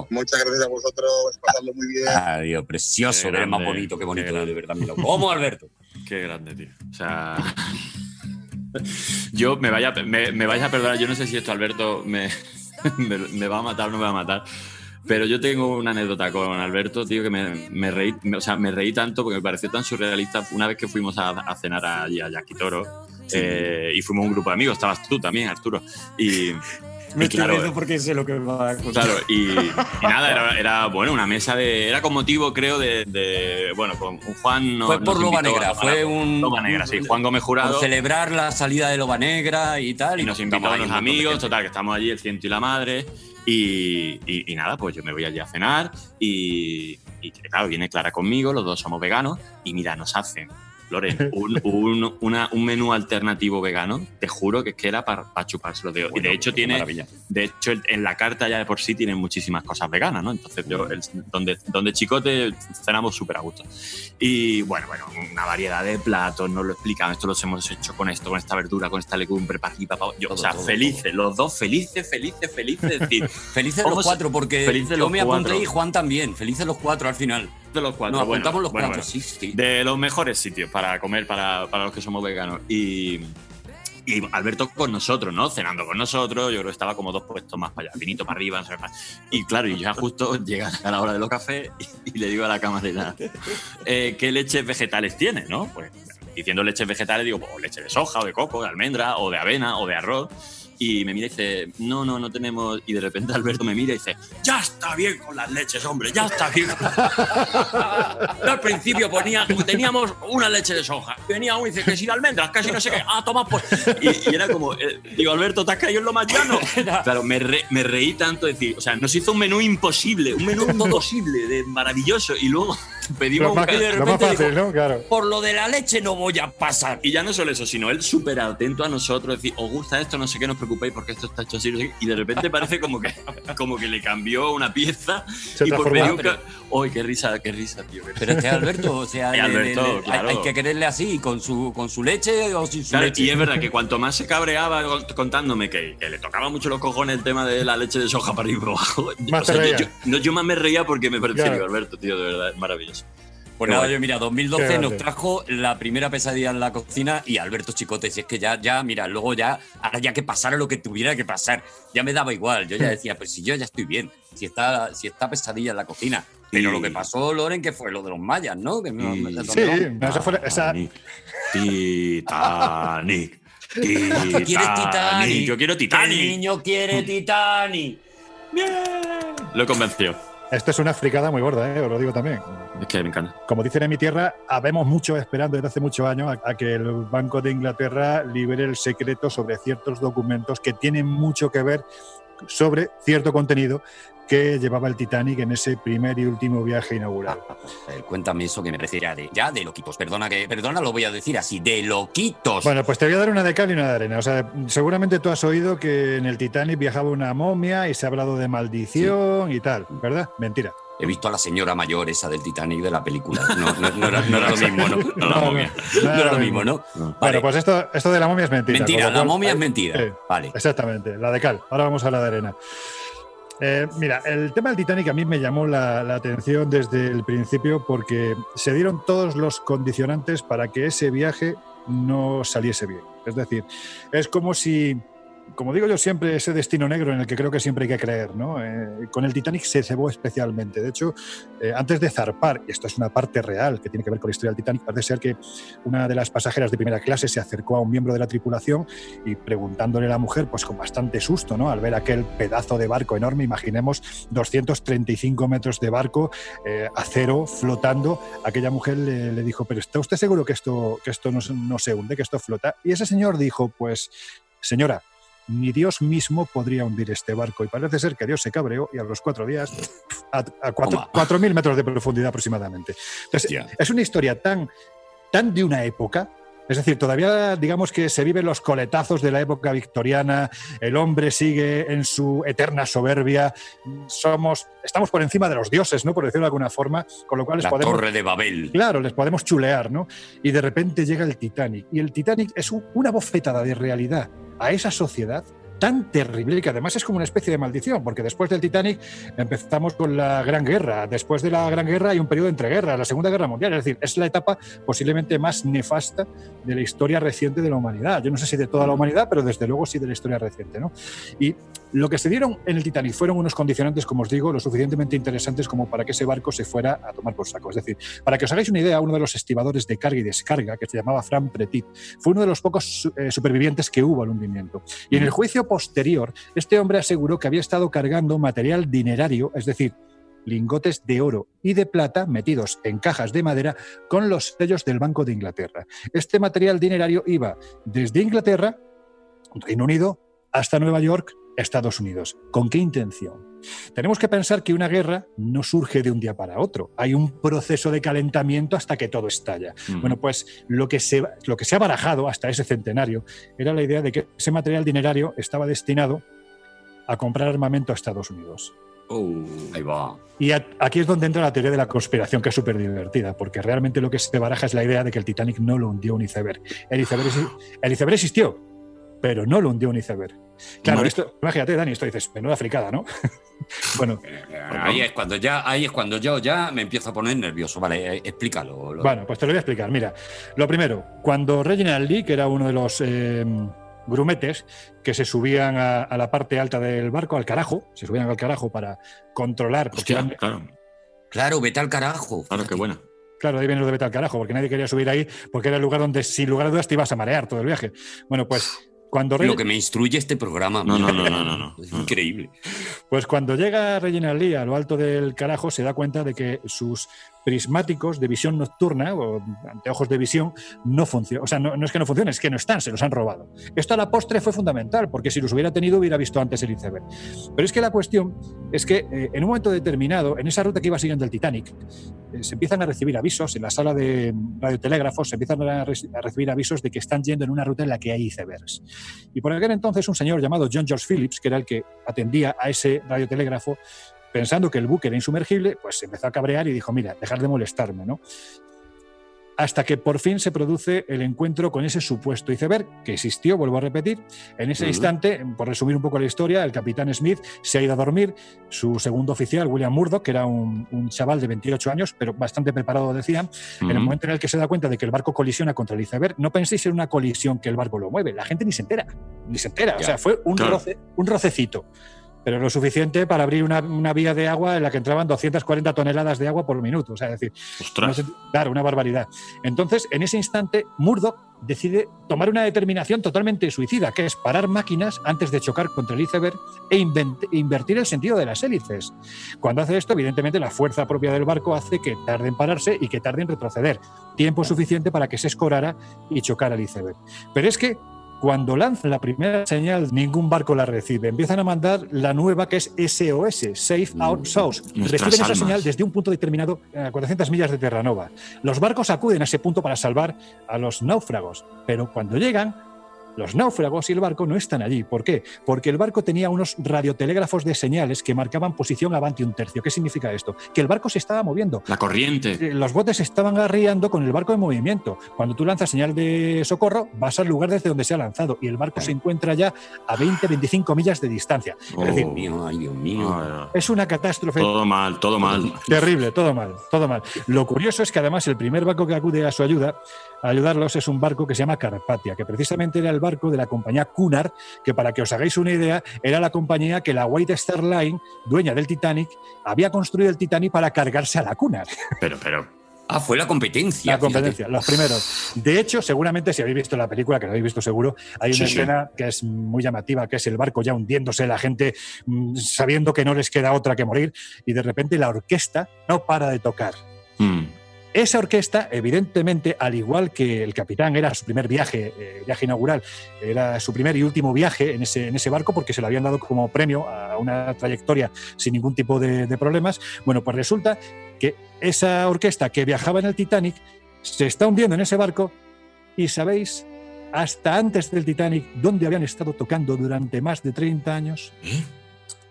Muchas gracias a vosotros, pasadlo muy bien. Adiós, precioso, Qué eres más grande, bonito que bonito, qué de verdad. me lo como, Alberto. (laughs) Qué grande, tío. O sea. Yo me vaya, me, me vais a perdonar, yo no sé si esto Alberto me, (laughs) me, me va a matar o no me va a matar. Pero yo tengo una anécdota con Alberto, tío, que me, me reí, me- o sea, me reí tanto porque me pareció tan surrealista. Una vez que fuimos a, a cenar allí a Yaquitoro eh, y fuimos un grupo de amigos, estabas tú también, Arturo. Y, Me y estoy claro, porque sé lo que va a contar. Claro, y, y nada, era, era, bueno, una mesa de. Era con motivo, creo, de. de- bueno, con Juan. no- Fue por nos Loba invitó Negra, fue un. Loba Negra, sí, Juan Gómez Jurado. Por celebrar la salida de Loba Negra y tal. Y nos invitó estamos a de amigos, total, que estamos allí, el ciento y la madre. Y, y- y nada, pues yo me voy allí a cenar. Y, y claro, viene Clara conmigo, los dos somos veganos. Y mira, nos hacen, Loren, un, un- una- un menú alternativo vegano. Te juro que es que era para chuparse los dedos. y de hecho, tiene. maravilla. De hecho, en la carta ya de por sí tienen muchísimas cosas veganas, ¿no? Entonces, yo, el- donde, donde Chicote cenamos súper a gusto. Y bueno, bueno, una variedad de platos, nos lo explican, esto los hemos hecho con esto, con esta verdura, con esta legumbre, para aquí, para. Yo, o sea, todo, felices, los dos felices, felices, felices. Es decir, (laughs) Felices ¿cómo los cuatro, porque felices yo los me apunté cuatro. y Juan también. Felices los cuatro al final. De los cuatro. Nos bueno, apuntamos los bueno, cuatro, bueno. sí, sí. De los mejores sitios para comer para, para los que somos veganos. Y, y Alberto con nosotros, ¿no? Cenando con nosotros. Yo creo que estaba como dos puestos más para allá, vinito para arriba. Y claro, y ya justo (laughs) llega a la hora de los cafés y, y le digo a la camarera, eh, ¿qué leches vegetales tiene, no? Pues diciendo leches vegetales, digo, pues, leche de soja o de coco, de almendra o de avena o de arroz. Y me mira y dice, no, no, no tenemos. Y de repente Alberto me mira y dice, ya está bien con las leches, hombre, ya está bien. (laughs) Yo al principio ponía, teníamos una leche de soja. Venía uno y dice que si de almendras, casi no sé qué. Ah, toma pues. Y, y era como, eh, digo, Alberto, te has caído en lo más llano. (laughs) Claro, me, re- me reí tanto de decir, o sea, nos hizo un menú imposible, un menú imposible, de maravilloso. Y luego pedimos Lo un de lo más repente fácil, dijo, ¿no? Claro. Por lo de la leche no voy a pasar. y ya no solo eso, sino él súper atento a nosotros, decir, os gusta esto, no sé qué, no os preocupéis porque esto está hecho así. no sé qué". Y de repente parece como que, como que le cambió una pieza Se y por medio. ¡Ay, qué risa, qué risa, tío! qué Pero este Alberto, o sea, (laughs) Alberto, claro. hay, que quererle así, con su, con su leche o sin su Claro, leche. y es verdad que cuanto más se cabreaba contándome que, que le tocaba mucho los cojones el tema de la leche de soja para ir por abajo, Más o sea, te yo, reías. yo- no, yo más me reía porque me parecía, Alberto, tío, de verdad, es maravilloso. Pues nada, yo mira, 2012 Qué nos trajo la primera pesadilla en la cocina y Alberto Chicote, si es que ya, ya, mira, luego ya, ahora ya que pasara lo que tuviera que pasar, ya me daba igual, yo ya decía, pues si yo ya estoy bien, si está, si está pesadilla en la cocina. Pero Y- lo que pasó, Loren, que fue lo de los mayas, ¿no? Que no- Y- ¿dónde Sí, no, esa fue la- esa, Titanic. (laughs) ¿Quieres Titanic. Titanic? Yo quiero El Titanic. niño quiere Titanic. Lo convenció. esto es una fricada muy gorda, ¿eh? os lo digo también. Es que me encanta. Como dicen en mi tierra, habemos mucho esperando desde hace muchos años a, a que el Banco de Inglaterra libere el secreto sobre ciertos documentos que tienen mucho que ver sobre cierto contenido que llevaba el Titanic en ese primer y último viaje inaugural. (laughs) Cuéntame eso que me ya de, ya de loquitos. Perdona que, perdona, lo voy a decir así, de loquitos. Bueno, pues te voy a dar una de cal y una de arena. O sea, seguramente tú has oído que en el Titanic viajaba una momia y se ha hablado de maldición y tal, ¿verdad? Mentira. He visto a la señora mayor esa del Titanic de la película. No, no, no era, no era lo mismo, ¿no? (laughs) No, la momia. No era lo mismo, ¿no? Bueno, pues esto, esto de la momia es mentira. Mentira, la momia es mentira. Vale. Exactamente, la de cal. Ahora vamos a la de arena. Eh, mira, el tema del Titanic a mí me llamó la, la atención desde el principio porque se dieron todos los condicionantes para que ese viaje no saliese bien. Es decir, es como si, como digo yo siempre, ese destino negro en el que creo que siempre hay que creer, ¿no? Eh, con el Titanic se cebó especialmente. De hecho, eh, antes de zarpar, y esto es una parte real que tiene que ver con la historia del Titanic, parece ser que una de las pasajeras de primera clase se acercó a un miembro de la tripulación y preguntándole a la mujer, pues con bastante susto, ¿no? Al ver aquel pedazo de barco enorme, imaginemos 235 metros de barco, eh, acero flotando, aquella mujer le, le dijo, pero ¿está usted seguro que esto, que esto no, no se hunde, que esto flota? Y ese señor dijo, pues, señora, ni Dios mismo podría hundir este barco. Y parece ser que Dios se cabreó y a los cuatro días, a, a cuatro- 4.000 metros de profundidad aproximadamente. Entonces, es una historia tan, tan de una época. Es decir, todavía digamos que se viven los coletazos de la época victoriana, el hombre sigue en su eterna soberbia, somos, estamos por encima de los dioses, ¿no? Por decirlo de alguna forma, con lo cual les La podemos... Torre de Babel. Claro, les podemos chulear, ¿no? Y de repente llega el Titanic. Y el Titanic es un- una bofetada de realidad a esa sociedad tan terrible que además es como una especie de maldición, porque después del Titanic empezamos con la Gran Guerra, después de la Gran Guerra hay un periodo entre guerras, la Segunda Guerra Mundial, es decir, es la etapa posiblemente más nefasta de la historia reciente de la humanidad. Yo no sé si de toda la humanidad, pero desde luego sí de la historia reciente, ¿no? Y lo que se dieron en el Titanic fueron unos condicionantes, como os digo, lo suficientemente interesantes como para que ese barco se fuera a tomar por saco. Es decir, para que os hagáis una idea, uno de los estibadores de carga y descarga, que se llamaba Fran Petit, fue uno de los pocos eh, supervivientes que hubo al hundimiento. Y en el juicio posterior, este hombre aseguró que había estado cargando material dinerario, es decir, lingotes de oro y de plata metidos en cajas de madera con los sellos del Banco de Inglaterra. Este material dinerario iba desde Inglaterra, Reino Unido, hasta Nueva York, Estados Unidos. ¿Con qué intención? Tenemos que pensar que una guerra no surge de un día para otro. Hay un proceso de calentamiento hasta que todo estalla. Bueno, pues lo que, se, lo que se ha barajado hasta ese centenario era la idea de que ese material dinerario estaba destinado a comprar armamento a Estados Unidos. ahí va. Y a- aquí es donde entra la teoría de la conspiración, que es súper divertida, porque realmente lo que se baraja es la idea de que el Titanic no lo hundió un iceberg. El iceberg, el iceberg existió, pero no lo hundió un iceberg. Claro, esto, imagínate, Dani, esto dices, menuda fricada, ¿no? (laughs) bueno, Ahí es cuando ya, ahí es cuando yo ya me empiezo a poner nervioso. Vale, eh, explícalo. lo- Bueno, pues te lo voy a explicar. Mira, lo primero, cuando Reginald Lee, que era uno de los eh, grumetes que se subían a, a la parte alta del barco, al carajo, se subían al carajo para controlar. Hostia, eran- claro. Claro, vete al carajo. Claro, qué buena. Claro, ahí viene lo de vete al carajo, porque nadie quería subir ahí, porque era el lugar donde sin lugar a dudas te ibas a marear todo el viaje. Bueno, pues cuando Lo que me instruye este programa. No, no, no, no, no, no. Es increíble. Pues cuando llega Reginald Lee a lo alto del carajo, se da cuenta de que sus prismáticos de visión nocturna o anteojos de visión no funcionan. O sea, no, es que no funcionen, es que no están, se los han robado. Esto a la postre fue fundamental, porque si los hubiera tenido, hubiera visto antes el iceberg. Pero es que la cuestión es que eh, en un momento determinado, en esa ruta que iba siguiendo el Titanic, eh, se empiezan a recibir avisos en la sala de radiotelégrafos, se empiezan a, a recibir avisos de que están yendo en una ruta en la que hay icebergs. Y por aquel entonces un señor llamado John George Phillips, que era el que atendía a ese radiotelégrafo, pensando que el buque era insumergible, pues se empezó a cabrear y dijo, mira, dejar de molestarme, ¿no? Hasta que por fin se produce el encuentro con ese supuesto iceberg, que existió, vuelvo a repetir. En ese instante, por resumir un poco la historia, el capitán Smith se ha ido a dormir, su segundo oficial, William Murdoch, que era un, un chaval de 28 años, pero bastante preparado, decían, en el momento en el que se da cuenta de que el barco colisiona contra el iceberg, no penséis en una colisión que el barco lo mueve, la gente ni se entera, ni se entera, o Ya, sea, fue un, claro. roce, un rocecito, pero lo suficiente para abrir una, una vía de agua en la que entraban 240 toneladas de agua por minuto, o sea, es decir, no claro, una barbaridad. Entonces, en ese instante, Murdoch decide tomar una determinación totalmente suicida, que es parar máquinas antes de chocar contra el iceberg e invent- invertir el sentido de las hélices. Cuando hace esto, evidentemente, la fuerza propia del barco hace que tarde en pararse y que tarde en retroceder. Tiempo suficiente para que se escorara y chocara el iceberg. Pero es que cuando lanzan la primera señal, ningún barco la recibe. Empiezan a mandar la nueva que es SOS, Safe Out Source. Nuestras Reciben esa almas. señal desde un punto determinado a 400 millas de Terranova. Los barcos acuden a ese punto para salvar a los náufragos, pero cuando llegan, los náufragos y el barco no están allí. ¿Por qué? Porque el barco tenía unos radiotelégrafos de señales que marcaban posición avante un tercio. ¿Qué significa esto? Que el barco se estaba moviendo. La corriente. Eh, Los botes se estaban arriando con el barco en movimiento. Cuando tú lanzas señal de socorro, vas al lugar desde donde se ha lanzado y el barco se encuentra ya a 20-25 millas de distancia. Oh. Es decir, Dios mío, ay, Dios mío. Es una catástrofe todo mal, todo mal. Terrible, todo mal, todo mal. Lo curioso es que además el primer barco que acude a su ayuda, a ayudarlos, es un barco que se llama Carpatia, que precisamente era el barco de la compañía Cunard, que para que os hagáis una idea, era la compañía que la White Star Line, dueña del Titanic, había construido el Titanic para cargarse a la Cunard. Pero, pero. Ah, fue la competencia. La fíjate. competencia, los primeros. De hecho, seguramente si habéis visto la película, que lo habéis visto seguro, hay una Sí, sí. escena que es muy llamativa, que es el barco ya hundiéndose, la gente mm, sabiendo que no les queda otra que morir, y de repente la orquesta no para de tocar. mm, Esa orquesta, evidentemente, al igual que el capitán era su primer viaje, eh, viaje inaugural, era su primer y último viaje en ese, en ese barco porque se lo habían dado como premio a una trayectoria sin ningún tipo de, de problemas. Bueno, pues resulta que esa orquesta que viajaba en el Titanic se está hundiendo en ese barco y sabéis, hasta antes del Titanic, ¿dónde habían estado tocando durante más de 30 años?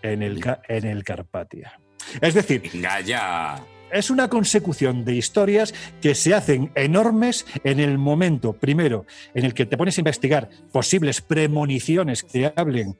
En el, en el Carpatia. Es decir, Venga, ya. Es una consecución de historias que se hacen enormes en el momento, primero, en el que te pones a investigar posibles premoniciones que hablen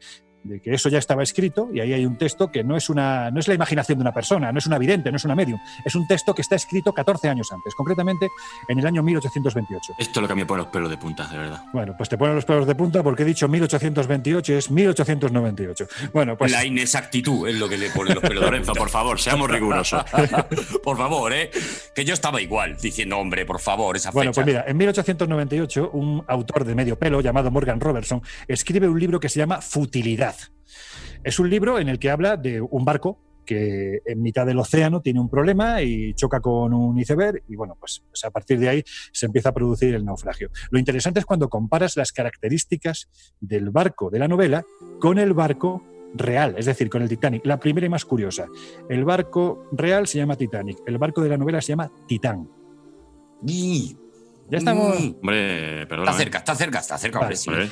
de que eso ya estaba escrito y ahí hay un texto que no es una no es la imaginación de una persona, no es una vidente, no es una medium, es un texto que está escrito 14 años antes, concretamente en el año 1828. Esto es lo que me pone los pelos de punta, de verdad. Bueno, pues te ponen los pelos de punta porque he dicho 1828 es 1898. Bueno, pues la inexactitud es lo que le pone los pelos de Lorenzo, por favor, seamos rigurosos. (laughs) por favor, ¿eh? Que yo estaba igual, diciendo, hombre, por favor, esa Bueno, fecha. pues mira, en 1898 un autor de medio pelo llamado Morgan Robertson escribe un libro que se llama Futilidad. Es un libro en el que habla de un barco que en mitad del océano tiene un problema y choca con un iceberg y bueno, pues, pues a partir de ahí se empieza a producir el naufragio. Lo interesante es cuando comparas las características del barco de la novela con el barco real, es decir, con el Titanic. La primera y más curiosa. El barco real se llama Titanic, el barco de la novela se llama Titán. Ya estamos. Mm. Hombre, perdona. Está cerca, está cerca, está cerca, hombre, sí. Hombre.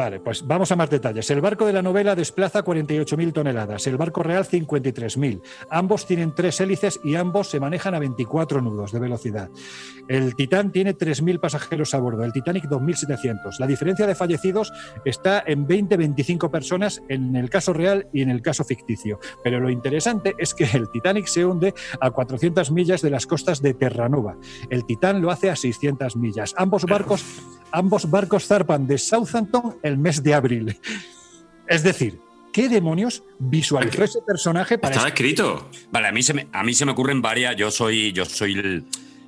Vale, pues vamos a más detalles. El barco de la novela desplaza 48.000 toneladas, el barco real 53.000. Ambos tienen tres hélices y ambos se manejan a 24 nudos de velocidad. El Titán tiene 3.000 pasajeros a bordo, el Titanic 2.700. La diferencia de fallecidos está en 20-25 personas en el caso real y en el caso ficticio. Pero lo interesante es que el Titanic se hunde a 400 millas de las costas de Terranova. El Titán lo hace a 600 millas. Ambos barcos, ambos barcos zarpan de Southampton el mes de abril. Es decir, ¿qué demonios visualizó ese personaje para Estaba escrito. Vale, a mí se me, a mí se me ocurren varias. Yo soy, yo soy el,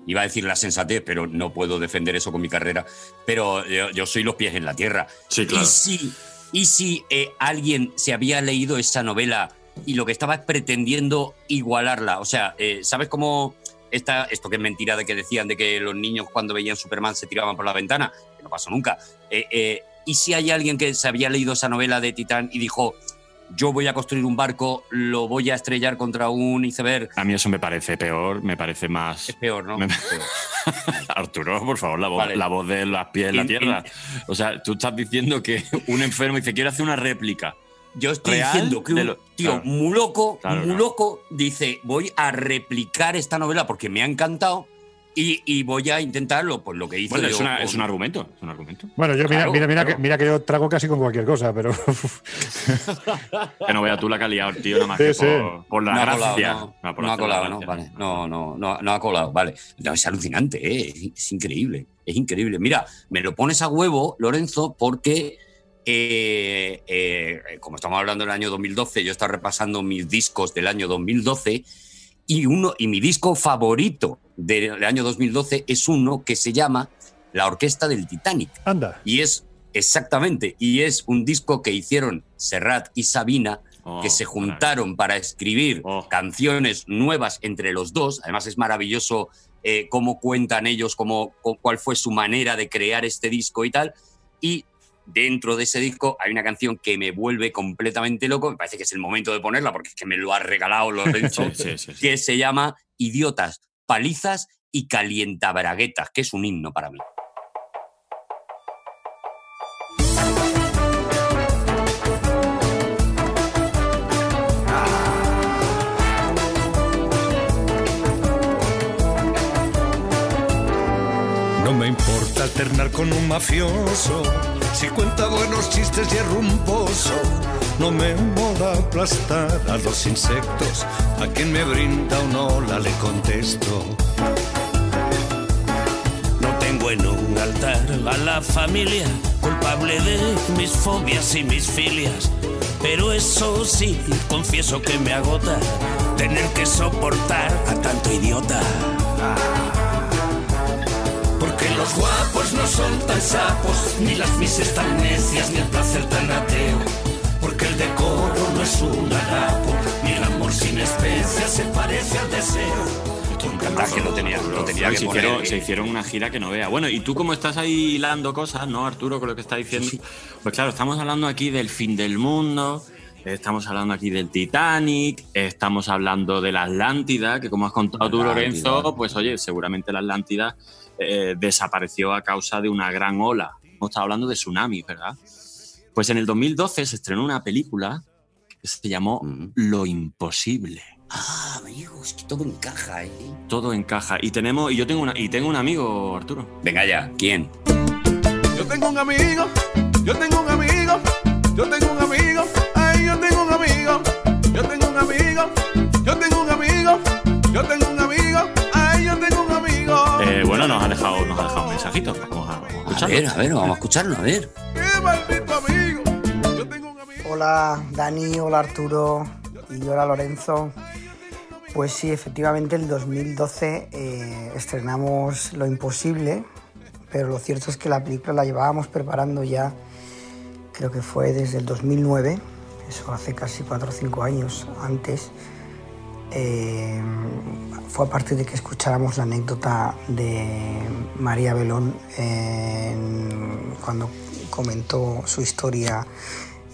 iba a decir la sensatez, pero no puedo defender eso con mi carrera. Pero yo, yo soy los pies en la tierra. Sí, claro. Y si, y si eh, alguien se había leído esa novela y lo que estaba es pretendiendo igualarla. O sea, eh, ¿sabes cómo esta, esto que es mentira de que decían de que los niños cuando veían Superman se tiraban por la ventana? Que no pasó nunca. Eh, eh, ¿Y si hay alguien que se había leído esa novela de Titán y dijo, yo voy a construir un barco, lo voy a estrellar contra un iceberg? A mí eso me parece peor, me parece más. Es peor, ¿no? Me-. (laughs) Arturo, por favor, la voz, Vale. la voz de las pies en la tierra. O sea, tú estás diciendo que un enfermo dice, quiero hacer una réplica. Yo estoy Real diciendo que un lo- tío claro. muy loco, Claro, muy claro. loco, dice, voy a replicar esta novela porque me ha encantado y, y voy a intentarlo, pues lo que hice Bueno, es, yo una- con- es un argumento. Es un argumento. Bueno, yo mira, Claro, mira, mira, claro. que, mira que yo trago casi con cualquier cosa, pero (laughs) Que no veas tú la que ha liado el tío, nada más Sí, que sí. por, por la no gracia. colado, no, por no ha colado, ¿no? Vale, no, no, no, no ha colado, vale. No, es alucinante, ¿eh? es, es increíble, es increíble. Mira, me lo pones a huevo, Lorenzo, porque eh, eh, como estamos hablando del año 2012, yo estaba repasando mis discos del año 2012 y, uno, y mi disco favorito del año 2012 es uno que se llama La Orquesta del Titanic. anda. Y es, exactamente, y es un disco que hicieron Serrat y Sabina, Oh, que se juntaron para escribir Oh. canciones nuevas entre los dos. Además es maravilloso eh, cómo cuentan ellos, cómo, cu- cuál fue su manera de crear este disco y tal. Y dentro de ese disco hay una canción que me vuelve completamente loco. Me parece que es el momento de ponerla porque es que me lo ha regalado Lorenzo, (laughs) Sí, sí, sí, sí. que se llama Idiotas, Palizas y Calientabraguetas, que es un himno para mí. No me importa alternar con un mafioso. Si cuenta buenos chistes y es rumboso. No me mola aplastar a los insectos. A quien me brinda una ola le contesto. No tengo en un altar a la familia, culpable de mis fobias y mis filias. Pero eso sí, confieso que me agota tener que soportar a tanto idiota. Porque los guapos no son tan sapos, ni las mises tan necias, ni el placer tan ateo. Porque el decoro no es un harapo, ni el amor sin especias se parece al deseo. un que lo tenía- lo tenía que se, poner. hicieron, se hicieron una gira que no vea. Bueno, y tú como estás ahí hilando cosas, ¿no, Arturo, con lo que estás diciendo? Pues claro, estamos hablando aquí del fin del mundo, estamos hablando aquí del Titanic, estamos hablando de la Atlántida, que como has contado tú, Lorenzo, pues oye, seguramente la Atlántida eh, desapareció a causa de una gran ola. Hemos estado hablando de tsunami, ¿verdad? Pues en el 2012 se estrenó una película que se llamó Lo Imposible. Ah, amigo, es que todo encaja, ¿eh? Todo encaja. Y tenemos, y yo tengo una, y tengo un amigo, Arturo. Venga ya, ¿quién? Yo tengo un amigo, yo tengo un amigo, yo tengo un amigo, ay, yo tengo un amigo, yo tengo un amigo, Vamos a, vamos a ver, a ver, vamos a escucharlo, a ver. Qué maldito amigo. Yo tengo un amigo. Hola Dani, hola Arturo y hola Lorenzo. Pues sí, efectivamente el 2012 eh, estrenamos Lo Imposible, pero lo cierto es que la película la llevábamos preparando ya, creo que fue desde el 2009, eso hace casi 4 o 5 años antes. Eh, fue a partir de que escucháramos la anécdota de María Belón cuando comentó su historia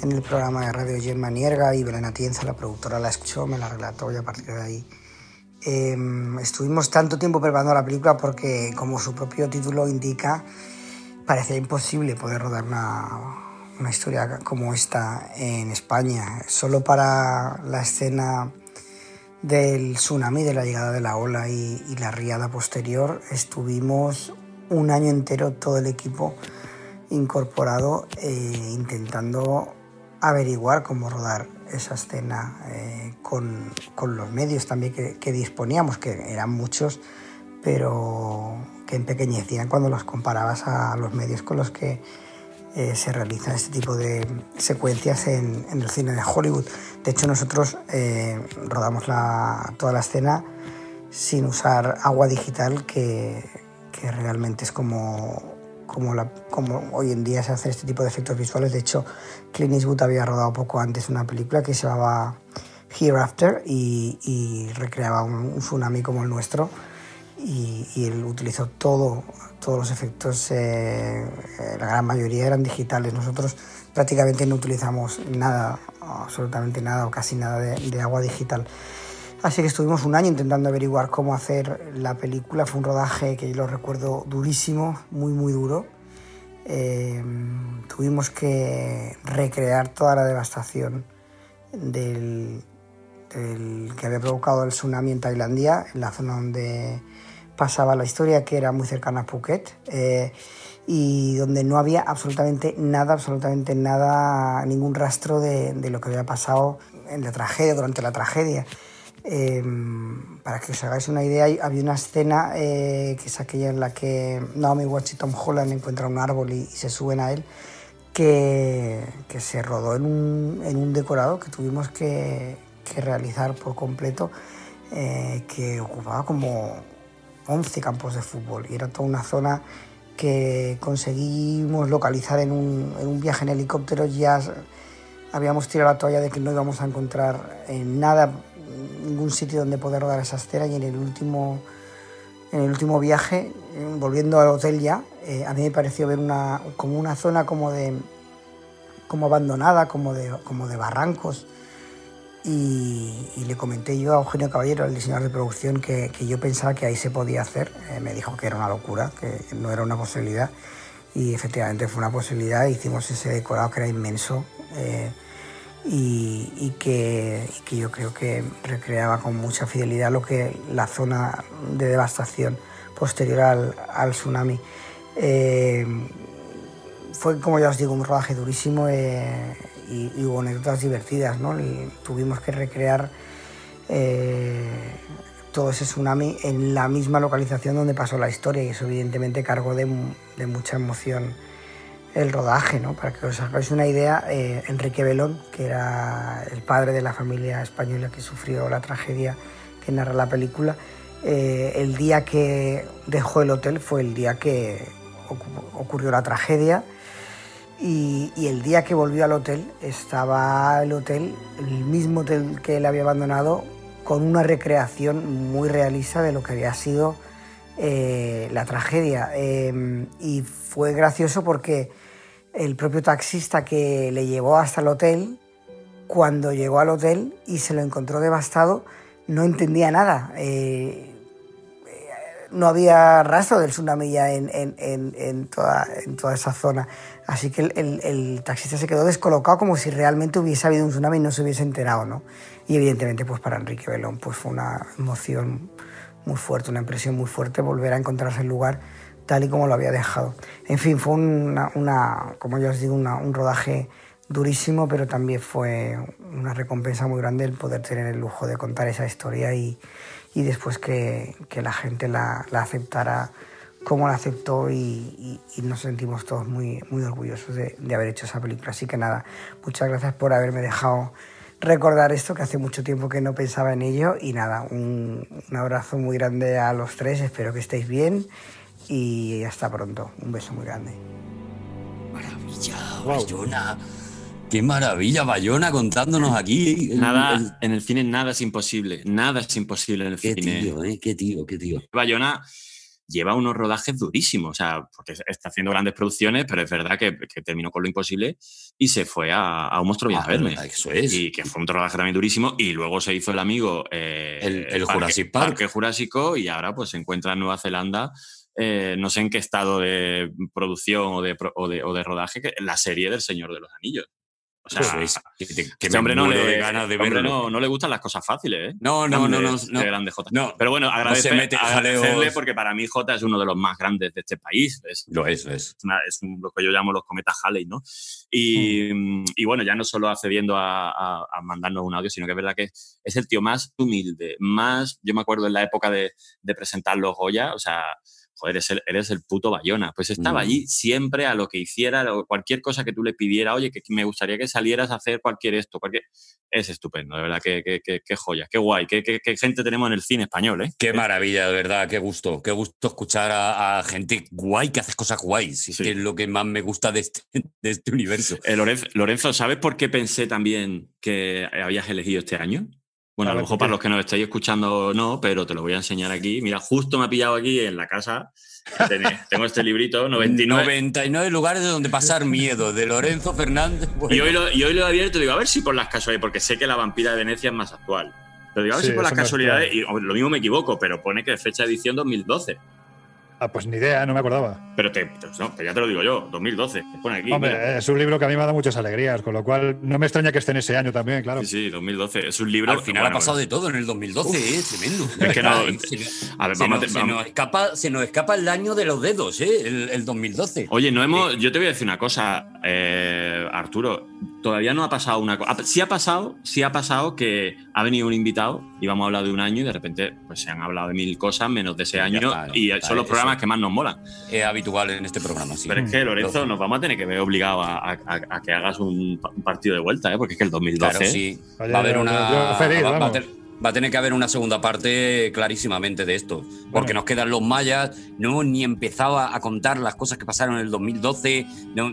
en el programa de radio Gemma Nierga y Belén Atienza, la productora, la escuchó, me la relató y a partir de ahí eh, estuvimos tanto tiempo preparando la película porque, como su propio título indica, parecía imposible poder rodar una, una historia como esta en España. Solo para la escena del tsunami, de la llegada de la ola y, la riada posterior, estuvimos un año entero todo el equipo incorporado eh, intentando averiguar cómo rodar esa escena eh, con, con los medios también que, que disponíamos, que eran muchos, pero que empequeñecían cuando los comparabas a los medios con los que eh, se realizan este tipo de secuencias en, el cine de Hollywood. De hecho, nosotros eh, rodamos toda la escena sin usar agua digital, que, que realmente es como, hoy en día se hace este tipo de efectos visuales. De hecho, Clint Eastwood había rodado poco antes una película que se llamaba Hereafter y, recreaba un, un tsunami como el nuestro y, y él utilizó todo, todos los efectos, eh, eh, la gran mayoría eran digitales. Nosotros prácticamente no utilizamos nada, absolutamente nada o casi nada de, de agua digital. Así que estuvimos un año intentando averiguar cómo hacer la película. Fue un rodaje que yo lo recuerdo durísimo, muy, muy duro. Eh, tuvimos que recrear toda la devastación del, del que había provocado el tsunami en Tailandia, en la zona donde pasaba la historia, que era muy cercana a Phuket, eh, y donde no había absolutamente nada, absolutamente nada, ningún rastro de, lo que había pasado en la tragedia, durante la tragedia. Eh, para que os hagáis una idea, había una escena eh, que es aquella en la que Naomi Watts y Tom Holland encuentran un árbol y, se suben a él, que, se rodó en un, decorado que tuvimos que, que realizar por completo, eh, que ocupaba como 11 campos de fútbol y era toda una zona que conseguimos localizar en un, en un viaje en helicóptero. Ya habíamos tirado la toalla de que no íbamos a encontrar en nada, ningún sitio donde poder rodar esa escena y en el último, en el último viaje, eh, volviendo al hotel ya, eh, a mí me pareció ver una, como una zona como de como abandonada, como de, como de barrancos. Y, le comenté yo a Eugenio Caballero, el diseñador de producción, que, que yo pensaba que ahí se podía hacer. Eh, me dijo que era una locura, que no era una posibilidad. Y efectivamente fue una posibilidad. Hicimos ese decorado que era inmenso eh, y, que, que yo creo que recreaba con mucha fidelidad lo que la zona de devastación posterior al, tsunami. Eh, fue, como ya os digo, un rodaje durísimo y, y hubo anécdotas divertidas. ¿no? Tuvimos que recrear eh, todo ese tsunami en la misma localización donde pasó la historia y eso evidentemente cargó de, de mucha emoción el rodaje. ¿no? Para que os hagáis una idea, eh, Enrique Belón, que era el padre de la familia española que sufrió la tragedia que narra la película, eh, el día que dejó el hotel fue el día que ocu- ocurrió la tragedia y, el día que volvió al hotel estaba el hotel, el mismo hotel que él había abandonado, con una recreación muy realista de lo que había sido eh, la tragedia. Eh, y fue gracioso porque el propio taxista que le llevó hasta el hotel, cuando llegó al hotel y se lo encontró devastado, no entendía nada. Eh, no había rastro del tsunami ya en, en, en, toda, en toda, esa zona. Así que el, el, taxista se quedó descolocado como si realmente hubiese habido un tsunami y no se hubiese enterado. ¿no? Y evidentemente pues para Enrique Belón pues fue una emoción muy fuerte, una impresión muy fuerte volver a encontrarse el lugar tal y como lo había dejado. En fin, fue una, una como ya os digo, una, un rodaje durísimo, pero también fue una recompensa muy grande el poder tener el lujo de contar esa historia y, y después que, que, la gente la, la, aceptara como la aceptó y, y, nos sentimos todos muy, muy orgullosos de, de, haber hecho esa película. Así que nada, muchas gracias por haberme dejado recordar esto, que hace mucho tiempo que no pensaba en ello. Y nada, un, un abrazo muy grande a los tres, espero que estéis bien y hasta pronto. Un beso muy grande. Maravilla, Bayona. Qué maravilla, Bayona, contándonos aquí. Nada, el, en el cine nada es imposible. Nada es imposible en el qué cine. Tío, eh, qué tío, qué tío. Bayona lleva unos rodajes durísimos, o sea, porque está haciendo grandes producciones, pero es verdad que, que terminó con lo imposible y se fue a, a un monstruo bien Ah, a verme. eso es. Y que fue un rodaje también durísimo. Y luego se hizo el amigo eh, El- el Parque- Jurassic Park. Parque Jurásico y ahora pues se encuentra en Nueva Zelanda. eh, no sé en qué estado de producción o de, pro- o de, o de rodaje, que la serie del Señor de los Anillos. O sea. Que, te- que este hombre no le, de ganas de hombre verlo. no, no le gustan las cosas fáciles, ¿eh? No, no, Grande, no, no, no. grande Jota. No. Pero bueno, agradecer, se mete agradecerle porque para mí Jota es uno de los más grandes de este país. Es, Lo es, lo es. es una- es un- lo que yo llamo los cometas Halley, ¿no? Y, y bueno, ya no solo accediendo a, a- a mandarnos un audio, sino que es verdad que es el tío más humilde, más, yo me acuerdo en la época de, de presentar los Goya, o sea, joder, eres el, eres el puto Bayona. Pues estaba Mm. allí siempre a lo que hiciera, cualquier cosa que tú le pidieras, oye, que me gustaría que salieras a hacer cualquier esto, cualquier... Es estupendo, de verdad, qué, qué, qué, qué joya, qué guay, qué, qué, gente tenemos en el cine español, ¿eh? Qué maravilla, de verdad, qué gusto. Qué gusto escuchar a, a gente guay que hace cosas guays. Sí. que es lo que más me gusta de este, (laughs) de este universo. Eh, Lorenzo, Lorenzo, ¿sabes por qué pensé también que habías elegido este año? Bueno, A a, lo mejor para los que nos estáis escuchando no, pero te lo voy a enseñar aquí. Mira, justo me ha pillado aquí en la casa. (laughs) Tengo este librito, 99. 99 lugares de donde pasar miedo, de Lorenzo Fernández. Y hoy, lo, y hoy lo he abierto y digo, a ver si por las casualidades, porque sé que la vampira de Venecia es más actual. Pero digo, a ver Sí, si por las casualidades, y lo mismo me equivoco, pero pone que fecha de edición 2012. Ah, pues ni idea, no me acordaba. Pero, te, no, pero ya te lo digo yo, 2012. Te pone aquí. Hombre, mira. es un libro que a mí me ha dado muchas alegrías, con lo cual no me extraña que esté en ese año también, claro. Sí, sí, 2012. Es un libro. al final bueno, ha pasado de todo en el 2012, eh, tremendo. Es que no- (laughs) Se nos- A ver, se, vamos, nos, a- se nos escapa, se nos escapa el año de los dedos, ¿eh? el, el 2012. Oye, no hemos. Yo te voy a decir una cosa, eh, Arturo. Todavía no ha pasado una cosa. Sí ha pasado, sí ha pasado que ha venido un invitado y vamos a hablar de un año y de repente pues se han hablado de mil cosas menos de ese año está, y está, son los eso. Programas que más nos molan. Es habitual en este programa, sí. Pero es que, Lorenzo, Lo- nos vamos a tener que ver obligados a, a- a- a que hagas un, pa- un partido de vuelta, ¿eh? porque es que el 2012. Claro, sí. Oye, va a haber yo- una. yo- yo feliz, va, va a vamos. ter- va a tener que haber una segunda parte clarísimamente de esto. Porque Bueno. nos quedan los mayas, no hemos ni empezado a a contar las cosas que pasaron en el 2012. no,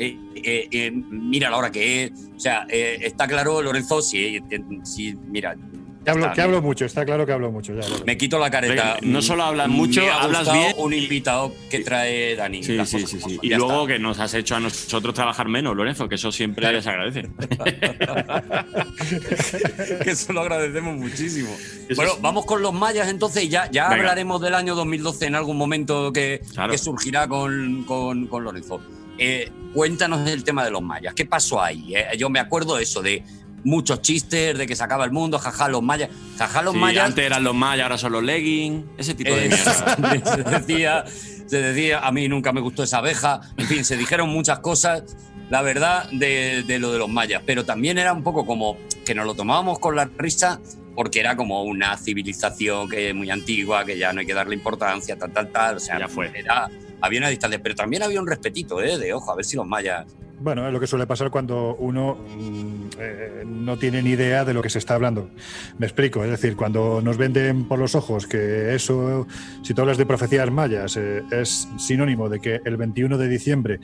eh, eh, eh, mira la hora que es. O sea, eh, está claro, Lorenzo, si, eh, si mira. Que hablo, que hablo mucho, está claro que hablo mucho. Ya. Me quito la careta. Venga, no solo hablas mucho, Me ha hablas bien. Un invitado que trae Dani. Sí, sí, sí, sí. Y ya luego está. que nos has hecho a nosotros trabajar menos, Lorenzo, que eso siempre Claro. les agradece. (laughs) que eso lo agradecemos muchísimo. Eso bueno, es- vamos con los mayas entonces y ya, ya Venga. hablaremos del año 2012 en algún momento que, Claro. que surgirá con, con- con Lorenzo. Eh, cuéntanos del tema de los mayas. ¿Qué pasó ahí? Eh, yo me acuerdo de eso, de muchos chistes, de que se acaba el mundo, jaja, los mayas. Jaja, los Sí, mayas. Antes eran los mayas, ahora son los leggings, ese tipo de mierda. se decía, se decía, a mí nunca me gustó esa abeja. En fin, se dijeron muchas cosas, la verdad, de, de lo de los mayas. Pero también era un poco como que nos lo tomábamos con la risa porque era como una civilización que es muy antigua, que ya no hay que darle importancia, tal, tal, tal. O sea, Ya fue. Era, había una distancia, pero también había un respetito, ¿eh? De ojo, a ver si los mayas. Bueno, es lo que suele pasar cuando uno mm, eh, no tiene ni idea de lo que se está hablando. Me explico, es decir, cuando nos venden por los ojos que eso, si tú hablas de profecías mayas, eh, es sinónimo de que el 21 de diciembre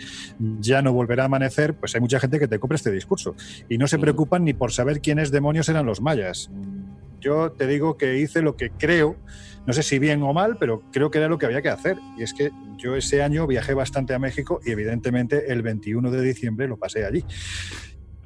ya no volverá a amanecer, pues hay mucha gente que te compra este discurso y no se preocupan ni por saber quiénes demonios eran los mayas. yo te digo que hice lo que creo, no sé si bien o mal, pero creo que era lo que había que hacer. Y es que yo ese año viajé bastante a México y evidentemente el 21 de diciembre lo pasé allí.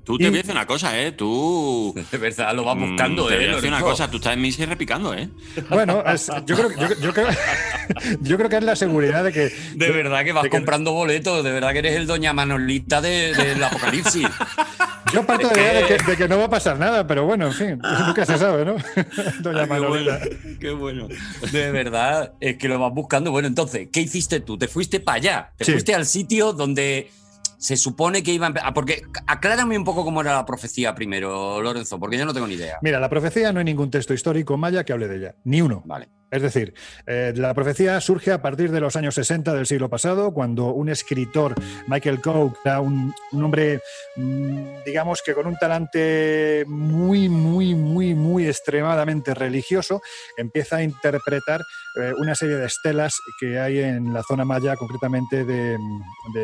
Tú te voy a decir una cosa, ¿eh? Tú. (laughs) De verdad, lo vas buscando, Mm, te ¿eh? voy a decir una cosa, tú estás en misa y repicando, ¿eh? Bueno, es- yo, creo, yo, yo creo, (laughs) yo creo que es la seguridad de que... De verdad que vas de que- comprando boletos, de verdad que eres el doña Manolita de- del apocalipsis. (laughs) Yo parto de la idea de de que no va a pasar nada, pero bueno, en fin, nunca se sabe, ¿no? (laughs) Doña Ay, qué bueno. Qué bueno. De verdad, es que lo vas buscando. Bueno, entonces, ¿qué hiciste tú? Te fuiste para allá, te Sí. fuiste al sitio donde se supone que iba a empezar. Porque aclárame un poco cómo era la profecía primero, Lorenzo, porque yo no tengo ni idea. Mira, la profecía no hay ningún texto histórico maya que hable de ella, ni uno. Vale. Es decir, eh, la profecía surge a partir de los años 60 del siglo pasado, cuando un escritor, Michael que era un, hombre, mm, digamos que con un talante muy, muy, muy, muy extremadamente religioso, empieza a interpretar eh, una serie de estelas que hay en la zona maya, concretamente de,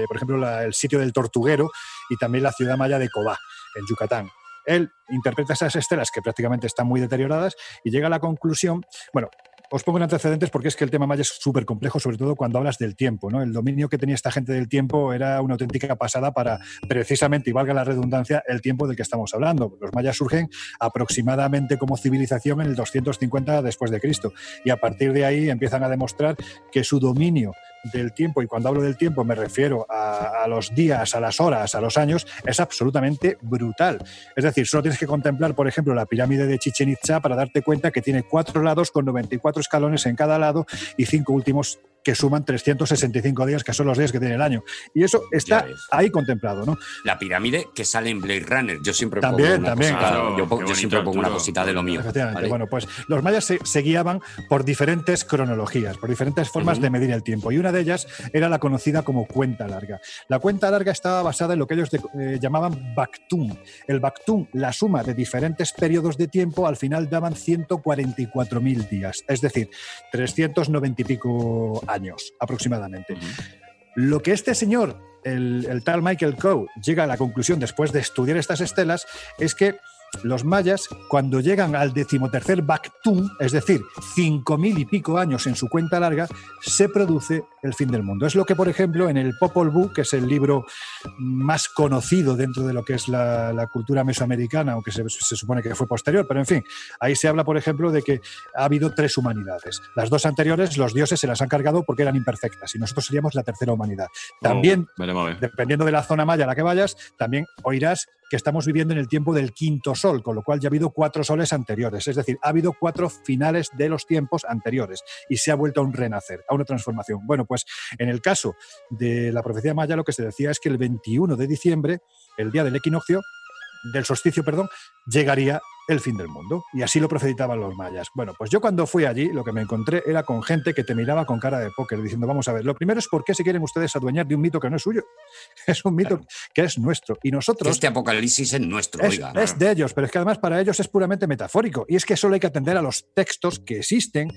por ejemplo, el sitio del Tortuguero y también la ciudad maya de Cobá, en Yucatán. Él interpreta esas estelas que prácticamente están muy deterioradas y llega a la conclusión, bueno, os pongo en antecedentes porque es que el tema maya es súper complejo, sobre todo cuando hablas del tiempo. ¿no? El dominio que tenía esta gente del tiempo era una auténtica pasada para precisamente, y valga la redundancia, el tiempo del que estamos hablando. Los mayas surgen aproximadamente como civilización en el 250 después de Cristo y a partir de ahí empiezan a demostrar que su dominio del tiempo, y cuando hablo del tiempo me refiero a, a los días, a las horas, a los años, es absolutamente brutal. Es decir, solo tienes que contemplar, por ejemplo, la pirámide de Chichen Itza para darte cuenta que tiene cuatro lados con 94 escalones en cada lado y cinco últimos que suman 365 días, que son los días que tiene el año. Y eso está ahí contemplado, ¿no? La pirámide que sale en Blade Runner. Yo siempre También, pongo una también, claro. yo, siempre pongo una cosita de lo mío. Efectivamente. ¿vale? Bueno, pues los mayas se, se guiaban por diferentes cronologías, por diferentes formas de medir el tiempo. Y una de ellas era la conocida como cuenta larga. La cuenta larga estaba basada en lo que ellos de- eh, llamaban Bactún. El Bactún, la suma de diferentes periodos de tiempo, al final daban 144.000 días, es decir, 390 y pico años aproximadamente. Lo que este señor, el, el tal Michael Coe, llega a la conclusión después de estudiar estas estelas es que los mayas, cuando llegan al decimotercer Bactún, es decir, cinco mil y pico años en su cuenta larga, se produce el fin del mundo. Es lo que, por ejemplo, en el Popol Vuh, que es el libro más conocido dentro de lo que es la, la cultura mesoamericana, aunque se, se supone que fue posterior, pero en fin, ahí se habla, por ejemplo, de que ha habido tres humanidades. Las dos anteriores, los dioses se las han cargado porque eran imperfectas y nosotros seríamos la tercera humanidad. También Oh, ver. dependiendo de la zona maya a la que vayas, también oirás que estamos viviendo en el tiempo del quinto sol, con lo cual ya ha habido cuatro soles anteriores. Es decir, ha habido cuatro finales de los tiempos anteriores y se ha vuelto a un renacer, a una transformación. Bueno, pues en el caso de la profecía maya, lo que se decía es que el 21 de diciembre, el día del equinoccio, del solsticio, perdón, llegaría el fin del mundo. Y así lo profetizaban los mayas. Bueno, pues yo cuando fui allí, lo que me encontré era con gente que te miraba con cara de póker, diciendo, vamos a ver, lo primero es por qué se quieren ustedes adueñar de un mito que no es suyo. (laughs) Es un mito que es nuestro. Y nosotros... Este apocalipsis es nuestro, Es, oiga. es de ellos, pero es que además para ellos es puramente metafórico. Y es que solo hay que atender a los textos que existen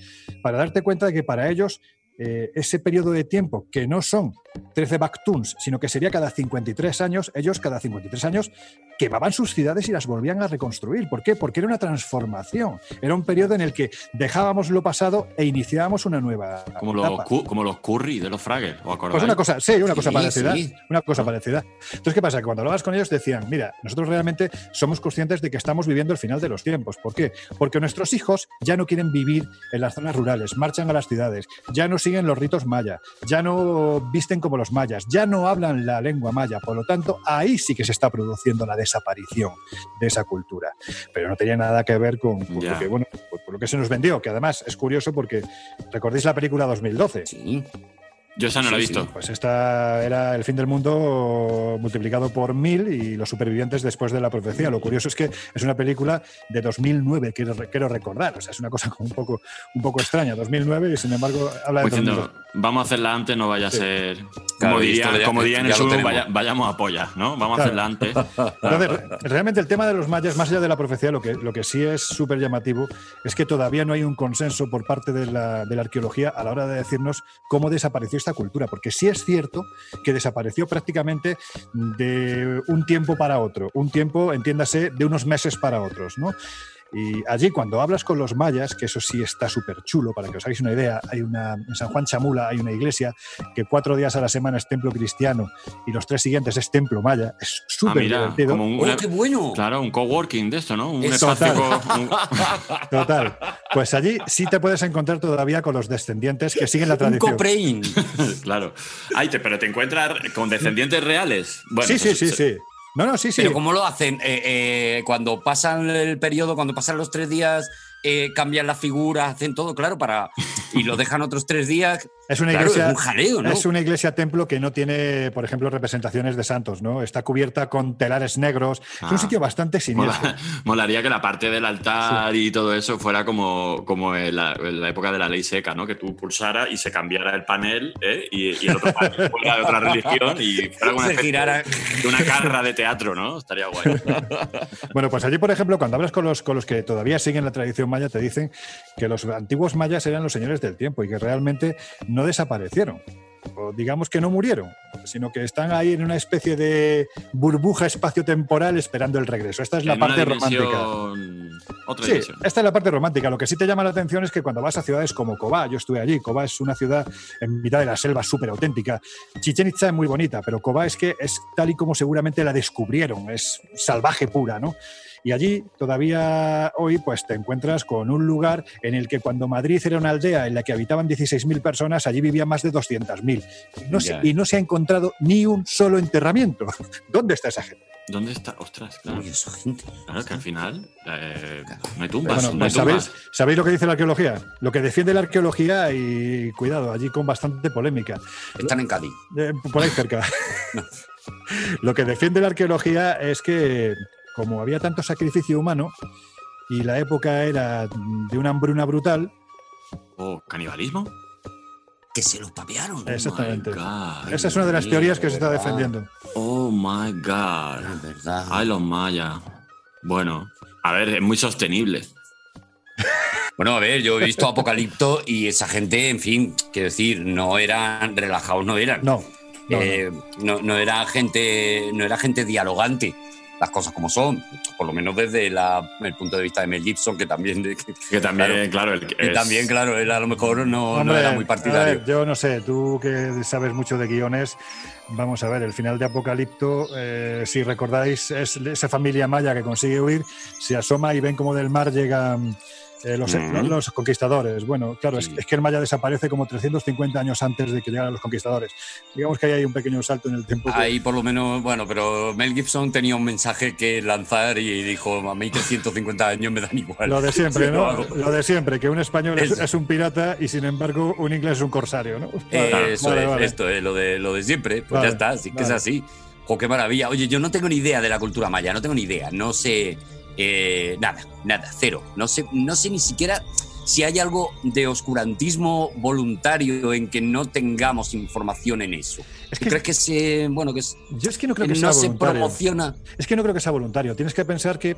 para darte cuenta de que para ellos eh, ese periodo de tiempo, que no son 13 Bactuns, sino que sería cada 53 años, ellos cada 53 años quemaban sus ciudades y las volvían a reconstruir. ¿Por qué? Porque era una transformación. Era un periodo en el que dejábamos lo pasado e iniciábamos una nueva Como etapa. como los curry de los fraggers. Pues una cosa, sí, una cosa Sí, parecida. sí. Una cosa parecida. Entonces, ¿qué pasa? Que cuando hablabas con ellos decían, mira, nosotros realmente somos conscientes de que estamos viviendo el final de los tiempos. ¿Por qué? Porque nuestros hijos ya no quieren vivir en las zonas rurales, marchan a las ciudades, ya no siguen los ritos maya, ya no visten como los mayas, ya no hablan la lengua maya. Por lo tanto, ahí sí que se está produciendo la desaparición de esa cultura. Pero no tenía nada que ver con, lo que, bueno, por- por lo que se nos vendió, que además es curioso porque recordéis la película 2012. Sí. Yo esa no la he visto. Pues esta era el fin del mundo multiplicado por mil y los supervivientes después de la profecía. Lo curioso es que es una película de 2009, quiero, quiero recordar. O sea, es una cosa como un poco, un poco extraña. 2009 y sin embargo habla de Como diciendo, 2002. vamos a hacerla antes, no vaya a Sí. ser. Claro, como diría, ya- como diría en el sur, vaya- vayamos a polla, ¿no? Vamos a Claro. hacerla antes. (laughs) Entonces, re- realmente el tema de los mayas, más allá de la profecía, lo que, lo que sí es súper llamativo es que todavía no hay un consenso por parte de la, de la arqueología a la hora de decirnos cómo desapareció cultura, porque sí es cierto que desapareció prácticamente de un tiempo para otro, un tiempo, entiéndase, de unos meses para otros, ¿no? Y allí cuando hablas con los mayas, que eso sí está súper chulo, para que os hagáis una idea, hay una, en San Juan Chamula hay una iglesia que cuatro días a la semana es templo cristiano y los tres siguientes es templo maya. Es súper Ah, mira, divertido. como un- ¡Oh, qué bueno! Claro, un coworking de esto, ¿no? Un Es espacio. total. un- (laughs) Total. Pues allí sí te puedes encontrar todavía con los descendientes que siguen la Un tradición. coprein. (laughs) claro. Ay, te- pero te encuentras con descendientes reales. Bueno, sí, sí, pues, sí, sí. No, no, sí, sí. Pero ¿cómo lo hacen? Eh, eh, cuando pasan el periodo, cuando pasan los tres días, eh, cambian las figuras, hacen todo, claro, para y lo dejan otros tres días. (laughs) Es una Claro, iglesia. es un jaleo, ¿no? Es una iglesia templo que no tiene, por ejemplo, representaciones de santos, ¿no? Está cubierta con telares negros. Es Ah. un sitio bastante siniestro. Mola- (laughs) molaría que la parte del altar y todo eso fuera como, como en, la, en la época de la ley seca, ¿no? Que tú pulsara y se cambiara el panel ¿eh? y, y el otro panel (laughs) fuera de otra religión y fuera como una girara. de una carra de teatro, ¿no? Estaría guay. Bueno, pues allí, por ejemplo, cuando hablas con los, con los que todavía siguen la tradición maya, te dicen que los antiguos mayas eran los señores del tiempo y que realmente no desaparecieron. O digamos que no murieron, sino que están ahí en una especie de burbuja espacio-temporal esperando el regreso. Esta es la En parte romántica. Otra Sí, dimensión. esta es la parte romántica. Lo que sí te llama la atención es que cuando vas a ciudades como Cobá, yo estuve allí, Cobá es una ciudad en mitad de la selva súper auténtica. Chichen Itza es muy bonita, pero Cobá es que es tal y como seguramente la descubrieron, es salvaje pura, ¿no? Y allí todavía hoy pues te encuentras con un lugar en el que cuando Madrid era una aldea en la que habitaban 16.000 personas, allí vivían más de 200.000. Y no, se, y no se ha encontrado ni un solo enterramiento. (laughs) ¿Dónde está esa gente? ¿Dónde está? Ostras, claro. Uy, gente. Claro, que al final eh, no hay tumbas. Bueno, no hay pues ¿sabéis, tumbas. ¿sabéis lo que dice la arqueología? Lo que defiende la arqueología y cuidado, allí con bastante polémica. Están en Cádiz. Eh, por ahí cerca. (laughs) Lo que defiende la arqueología es que, como había tanto sacrificio humano y la época era de una hambruna brutal, ¿O canibalismo? Que se los papearon. exactamente. God. Esa es una de las teorías que se está defendiendo. Oh my God. Es verdad. Ay, los mayas. Bueno, a ver, es muy sostenible. Bueno, a ver, yo he visto Apocalipto y esa gente, en fin, quiero decir, no eran relajados, no eran. No. no, Eh, no, no era gente, no era gente dialogante. Las cosas como son, por lo menos desde la- el punto de vista de Mel Gibson, que también, que, Que también, claro, el- que es- también, claro, él a lo mejor no, no era muy partidario. ver, yo no sé, tú que sabes mucho de guiones, vamos a ver, el final de Apocalipto, eh, si recordáis, es esa familia maya que consigue huir, se asoma y ven como del mar llegan eh, los, conquistadores. Bueno, claro, es, es que el maya desaparece como 350 años antes de que llegaran los conquistadores. Digamos que ahí hay un pequeño salto en el tiempo. que- Ahí por lo menos, bueno, pero Mel Gibson tenía un mensaje que lanzar y dijo, a mí que 150 años me dan igual. Lo de (laughs) siempre, Sí, ¿no? Lo de siempre, que un español es, un pirata y sin embargo un inglés es un corsario, ¿no? Eh, Eso Vale, es, vale. esto es lo de, lo de siempre. Pues ya está, sí que es así. Jo, qué maravilla. Oye, yo no tengo ni idea de la cultura maya, no tengo ni idea. No sé eh, nada, nada, cero. No sé, no sé ni siquiera si hay algo de oscurantismo voluntario en que no tengamos información en eso. Es ¿Tú que- crees que se, bueno, que, es- Yo es que no creo que que no sea se promociona? Es que no creo que sea voluntario. Tienes que pensar que,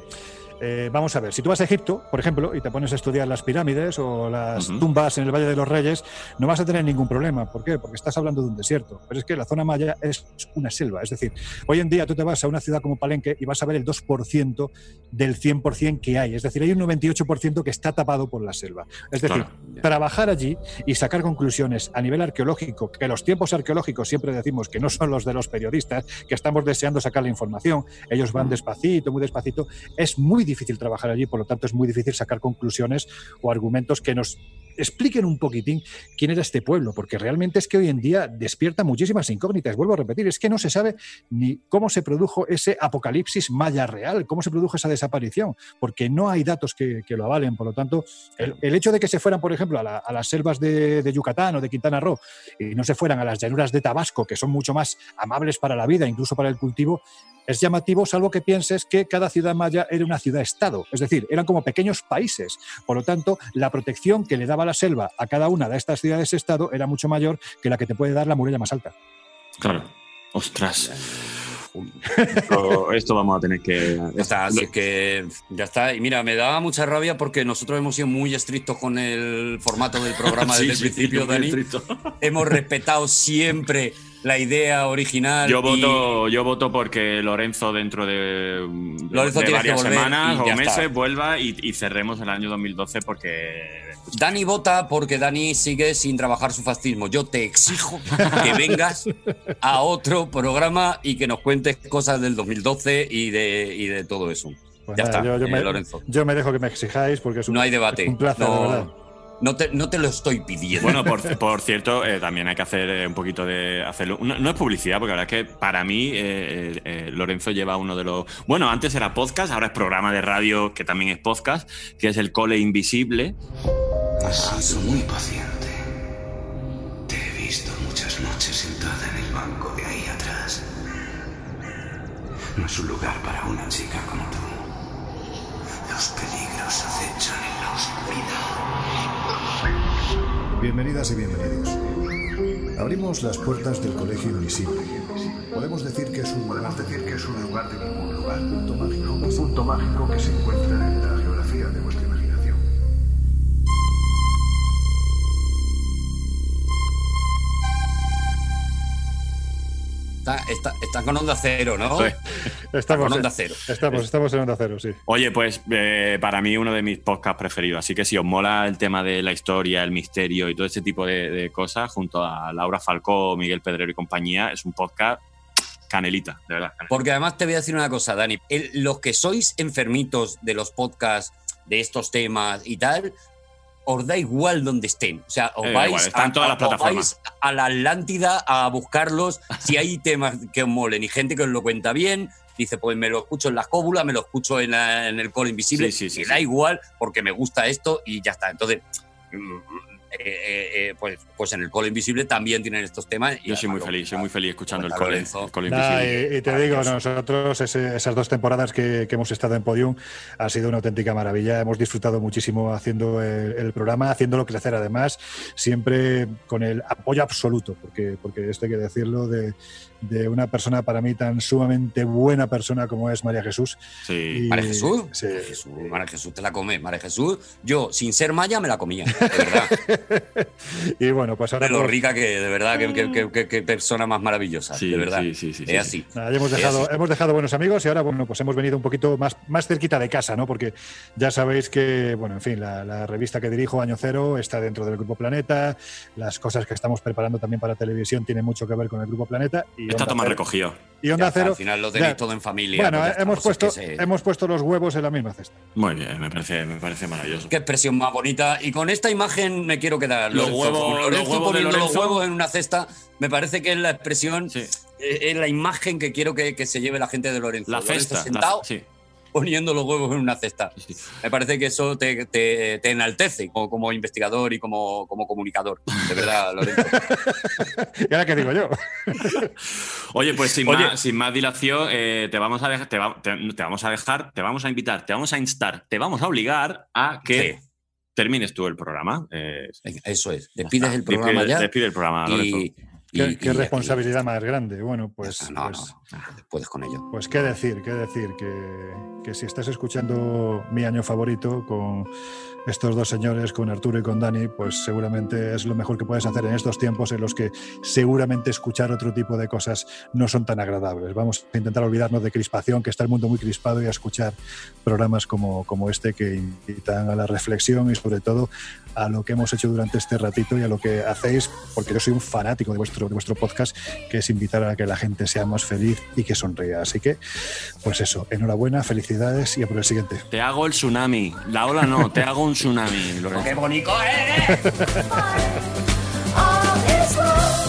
eh, vamos a ver, si tú vas a Egipto, por ejemplo, y te pones a estudiar las pirámides o las tumbas en el Valle de los Reyes, no vas a tener ningún problema. ¿Por qué? Porque estás hablando de un desierto. Pero es que la zona maya es una selva. Es decir, hoy en día tú te vas a una ciudad como Palenque y vas a ver el 2% del 100% que hay. Es decir, hay un 98% que está tapado por la selva. Es decir, Claro. trabajar allí y sacar conclusiones a nivel arqueológico, que los tiempos arqueológicos siempre decimos que no son los de los periodistas, que estamos deseando sacar la información, ellos van despacito, muy despacito, es muy difícil trabajar allí, por lo tanto es muy difícil sacar conclusiones o argumentos que nos expliquen un poquitín quién era este pueblo, porque realmente es que hoy en día despierta muchísimas incógnitas. Vuelvo a repetir, es que no se sabe ni cómo se produjo ese apocalipsis maya real, cómo se produjo esa desaparición, porque no hay datos que, lo avalen. Por lo tanto, el, hecho de que se fueran, por ejemplo, a, la- a las selvas de Yucatán o de Quintana Roo y no se fueran a las llanuras de Tabasco, que son mucho más amables para la vida, incluso para el cultivo, es llamativo, salvo que pienses que cada ciudad maya era una ciudad-estado, es decir, eran como pequeños países. Por lo tanto, la protección que le daba la selva a cada una de estas ciudades-estado era mucho mayor que la que te puede dar la muralla más alta. Claro. Ostras. Esto, esto vamos a tener que. Ya está, así es que ya está. Y mira, me daba mucha rabia porque nosotros hemos sido muy estrictos con el formato del programa (laughs) Sí, desde el sí, principio, muy Dani. estricto. Hemos respetado siempre la idea original. Yo y- voto, yo voto porque Lorenzo dentro de, Lorenzo varias semanas o meses está. vuelva y, y cerremos el año 2012 porque Dani vota porque Dani sigue sin trabajar su fascismo. Yo te exijo que vengas a otro programa y que nos cuentes cosas del 2012 y de, y de todo eso. Pues ya nada, está, yo, yo eh, me, Lorenzo. yo me dejo que me exijáis porque es un, No hay debate. es un placer, de verdad. No, te, no te lo estoy pidiendo. Bueno, por, (laughs) por cierto, eh, también hay que hacer eh, un poquito de hacerlo. No, no es publicidad, porque la verdad es que para mí eh, Lorenzo lleva uno de los. Bueno, antes era podcast, ahora es programa de radio que también es podcast, que es el Cole Invisible. Has sido muy paciente. Te he visto muchas noches sentada en el banco de ahí atrás. No es un lugar para una chica como tú. Los peligros acechan en la oscuridad. Bienvenidas y bienvenidos. Abrimos las puertas del Colegio Invisible. Podemos decir que es un lugar, decir que es un lugar de ningún lugar, un punto mágico, un punto mágico que se encuentra en la geografía de vuestra Está, está- está con onda cero, ¿no? Sí. Estamos, con en- onda cero. Estamos, estamos en onda cero, sí. Oye, pues eh, para mí uno de mis podcasts preferidos. Así que si os mola el tema de la historia, el misterio y todo ese tipo de, de cosas, junto a Laura Falcó, Miguel Pedrero y compañía, es un podcast canelita, de verdad. Porque además te voy a decir una cosa, Dani. El- los que sois enfermitos de los podcasts, de estos temas y tal, os da igual donde estén. O sea, os Eh, vais, igual, están en todas las os plataformas. vais a la Atlántida a buscarlos si hay temas que os molen y gente que os lo cuenta bien. Dice, pues me lo escucho en las cóbulas, me lo escucho en, la- en el colo invisible. Sí, sí, sí, me da igual porque me gusta esto y ya está. Entonces, mm, eh, eh, eh, pues, pues en el colo invisible también tienen estos temas. y Yo soy muy feliz, soy muy feliz escuchando el Nah, invisible. y, y te digo, nosotros ese- esas dos temporadas que, que hemos estado en Podium ha sido una auténtica maravilla. Hemos disfrutado muchísimo haciendo el, el programa, haciéndolo crecer además, siempre con el apoyo absoluto, porque, porque esto hay que decirlo, de, de una persona para mí tan sumamente buena persona como es María Jesús. Sí. Y- María Jesús, Sí. María Jesús, María Jesús te la come. María Jesús, yo, sin ser maya, me la comía. De verdad. (laughs) Y bueno, pues ahora de lo por- rica que, de verdad, que, que- que- que- que persona más maravillosa. Sí, de verdad. sí, sí, sí, es sí, así. Nada, hemos Es dejado, así. hemos dejado buenos amigos y ahora, bueno, pues hemos venido un poquito más, más cerquita de casa, ¿no? Porque ya sabéis que, bueno, en fin, la, la revista que dirijo, Año Cero, está dentro del Grupo Planeta. Las cosas que estamos preparando también para televisión tienen mucho que ver con el Grupo Planeta. Y Está todo más recogido. Y Onda está, Cero. al final lo tenéis ya- todo en familia. Bueno, pues está, hemos, pues es puesto, que se- hemos puesto los huevos en la misma cesta. Muy bien, me parece, me parece maravilloso. Qué expresión más bonita. Y con esta imagen me quiero quedar. Los huevos- los Lorenzo huevos poniendo los huevos en una cesta, me parece que es la expresión, Sí. eh, es la imagen que quiero que, que se lleve la gente de Lorenzo. La Lorenzo cesta. la- sentado, sí. Poniendo los huevos en una cesta. Me parece que eso te, te- te enaltece como, como investigador y como, como comunicador. De verdad, Lorenzo. (laughs) ¿Y ahora qué digo yo? (laughs) Oye, pues sin, Oye. Más, sin más dilación, eh, te, vamos a dejar, te, va- te- te vamos a dejar, te vamos a invitar, te vamos a instar, te vamos a obligar a que Sí. termines tú el programa. Eh, Eso es. Despides el programa Despide- ya. Despide el programa, Lorenzo. y, Qué, y- qué y- responsabilidad más grande. Bueno, pues, no, pues, no, puedes con ello. Pues qué decir, qué decir, que, que si estás escuchando mi año favorito con estos dos señores, con Arturo y con Dani, pues seguramente es lo mejor que puedes hacer en estos tiempos en los que seguramente escuchar otro tipo de cosas no son tan agradables. Vamos a intentar olvidarnos de crispación, que está el mundo muy crispado, y a escuchar programas como, como este que invitan a la reflexión y sobre todo a lo que hemos hecho durante este ratito y a lo que hacéis, porque yo soy un fanático de vuestro, de vuestro podcast, que es invitar a que la gente sea más feliz y que sonría. Así que, pues eso, enhorabuena, felicidades y a por el siguiente. Te hago el tsunami. La ola no, te hago un tsunami, Lorenzo. ¡Qué bonito es! (laughs)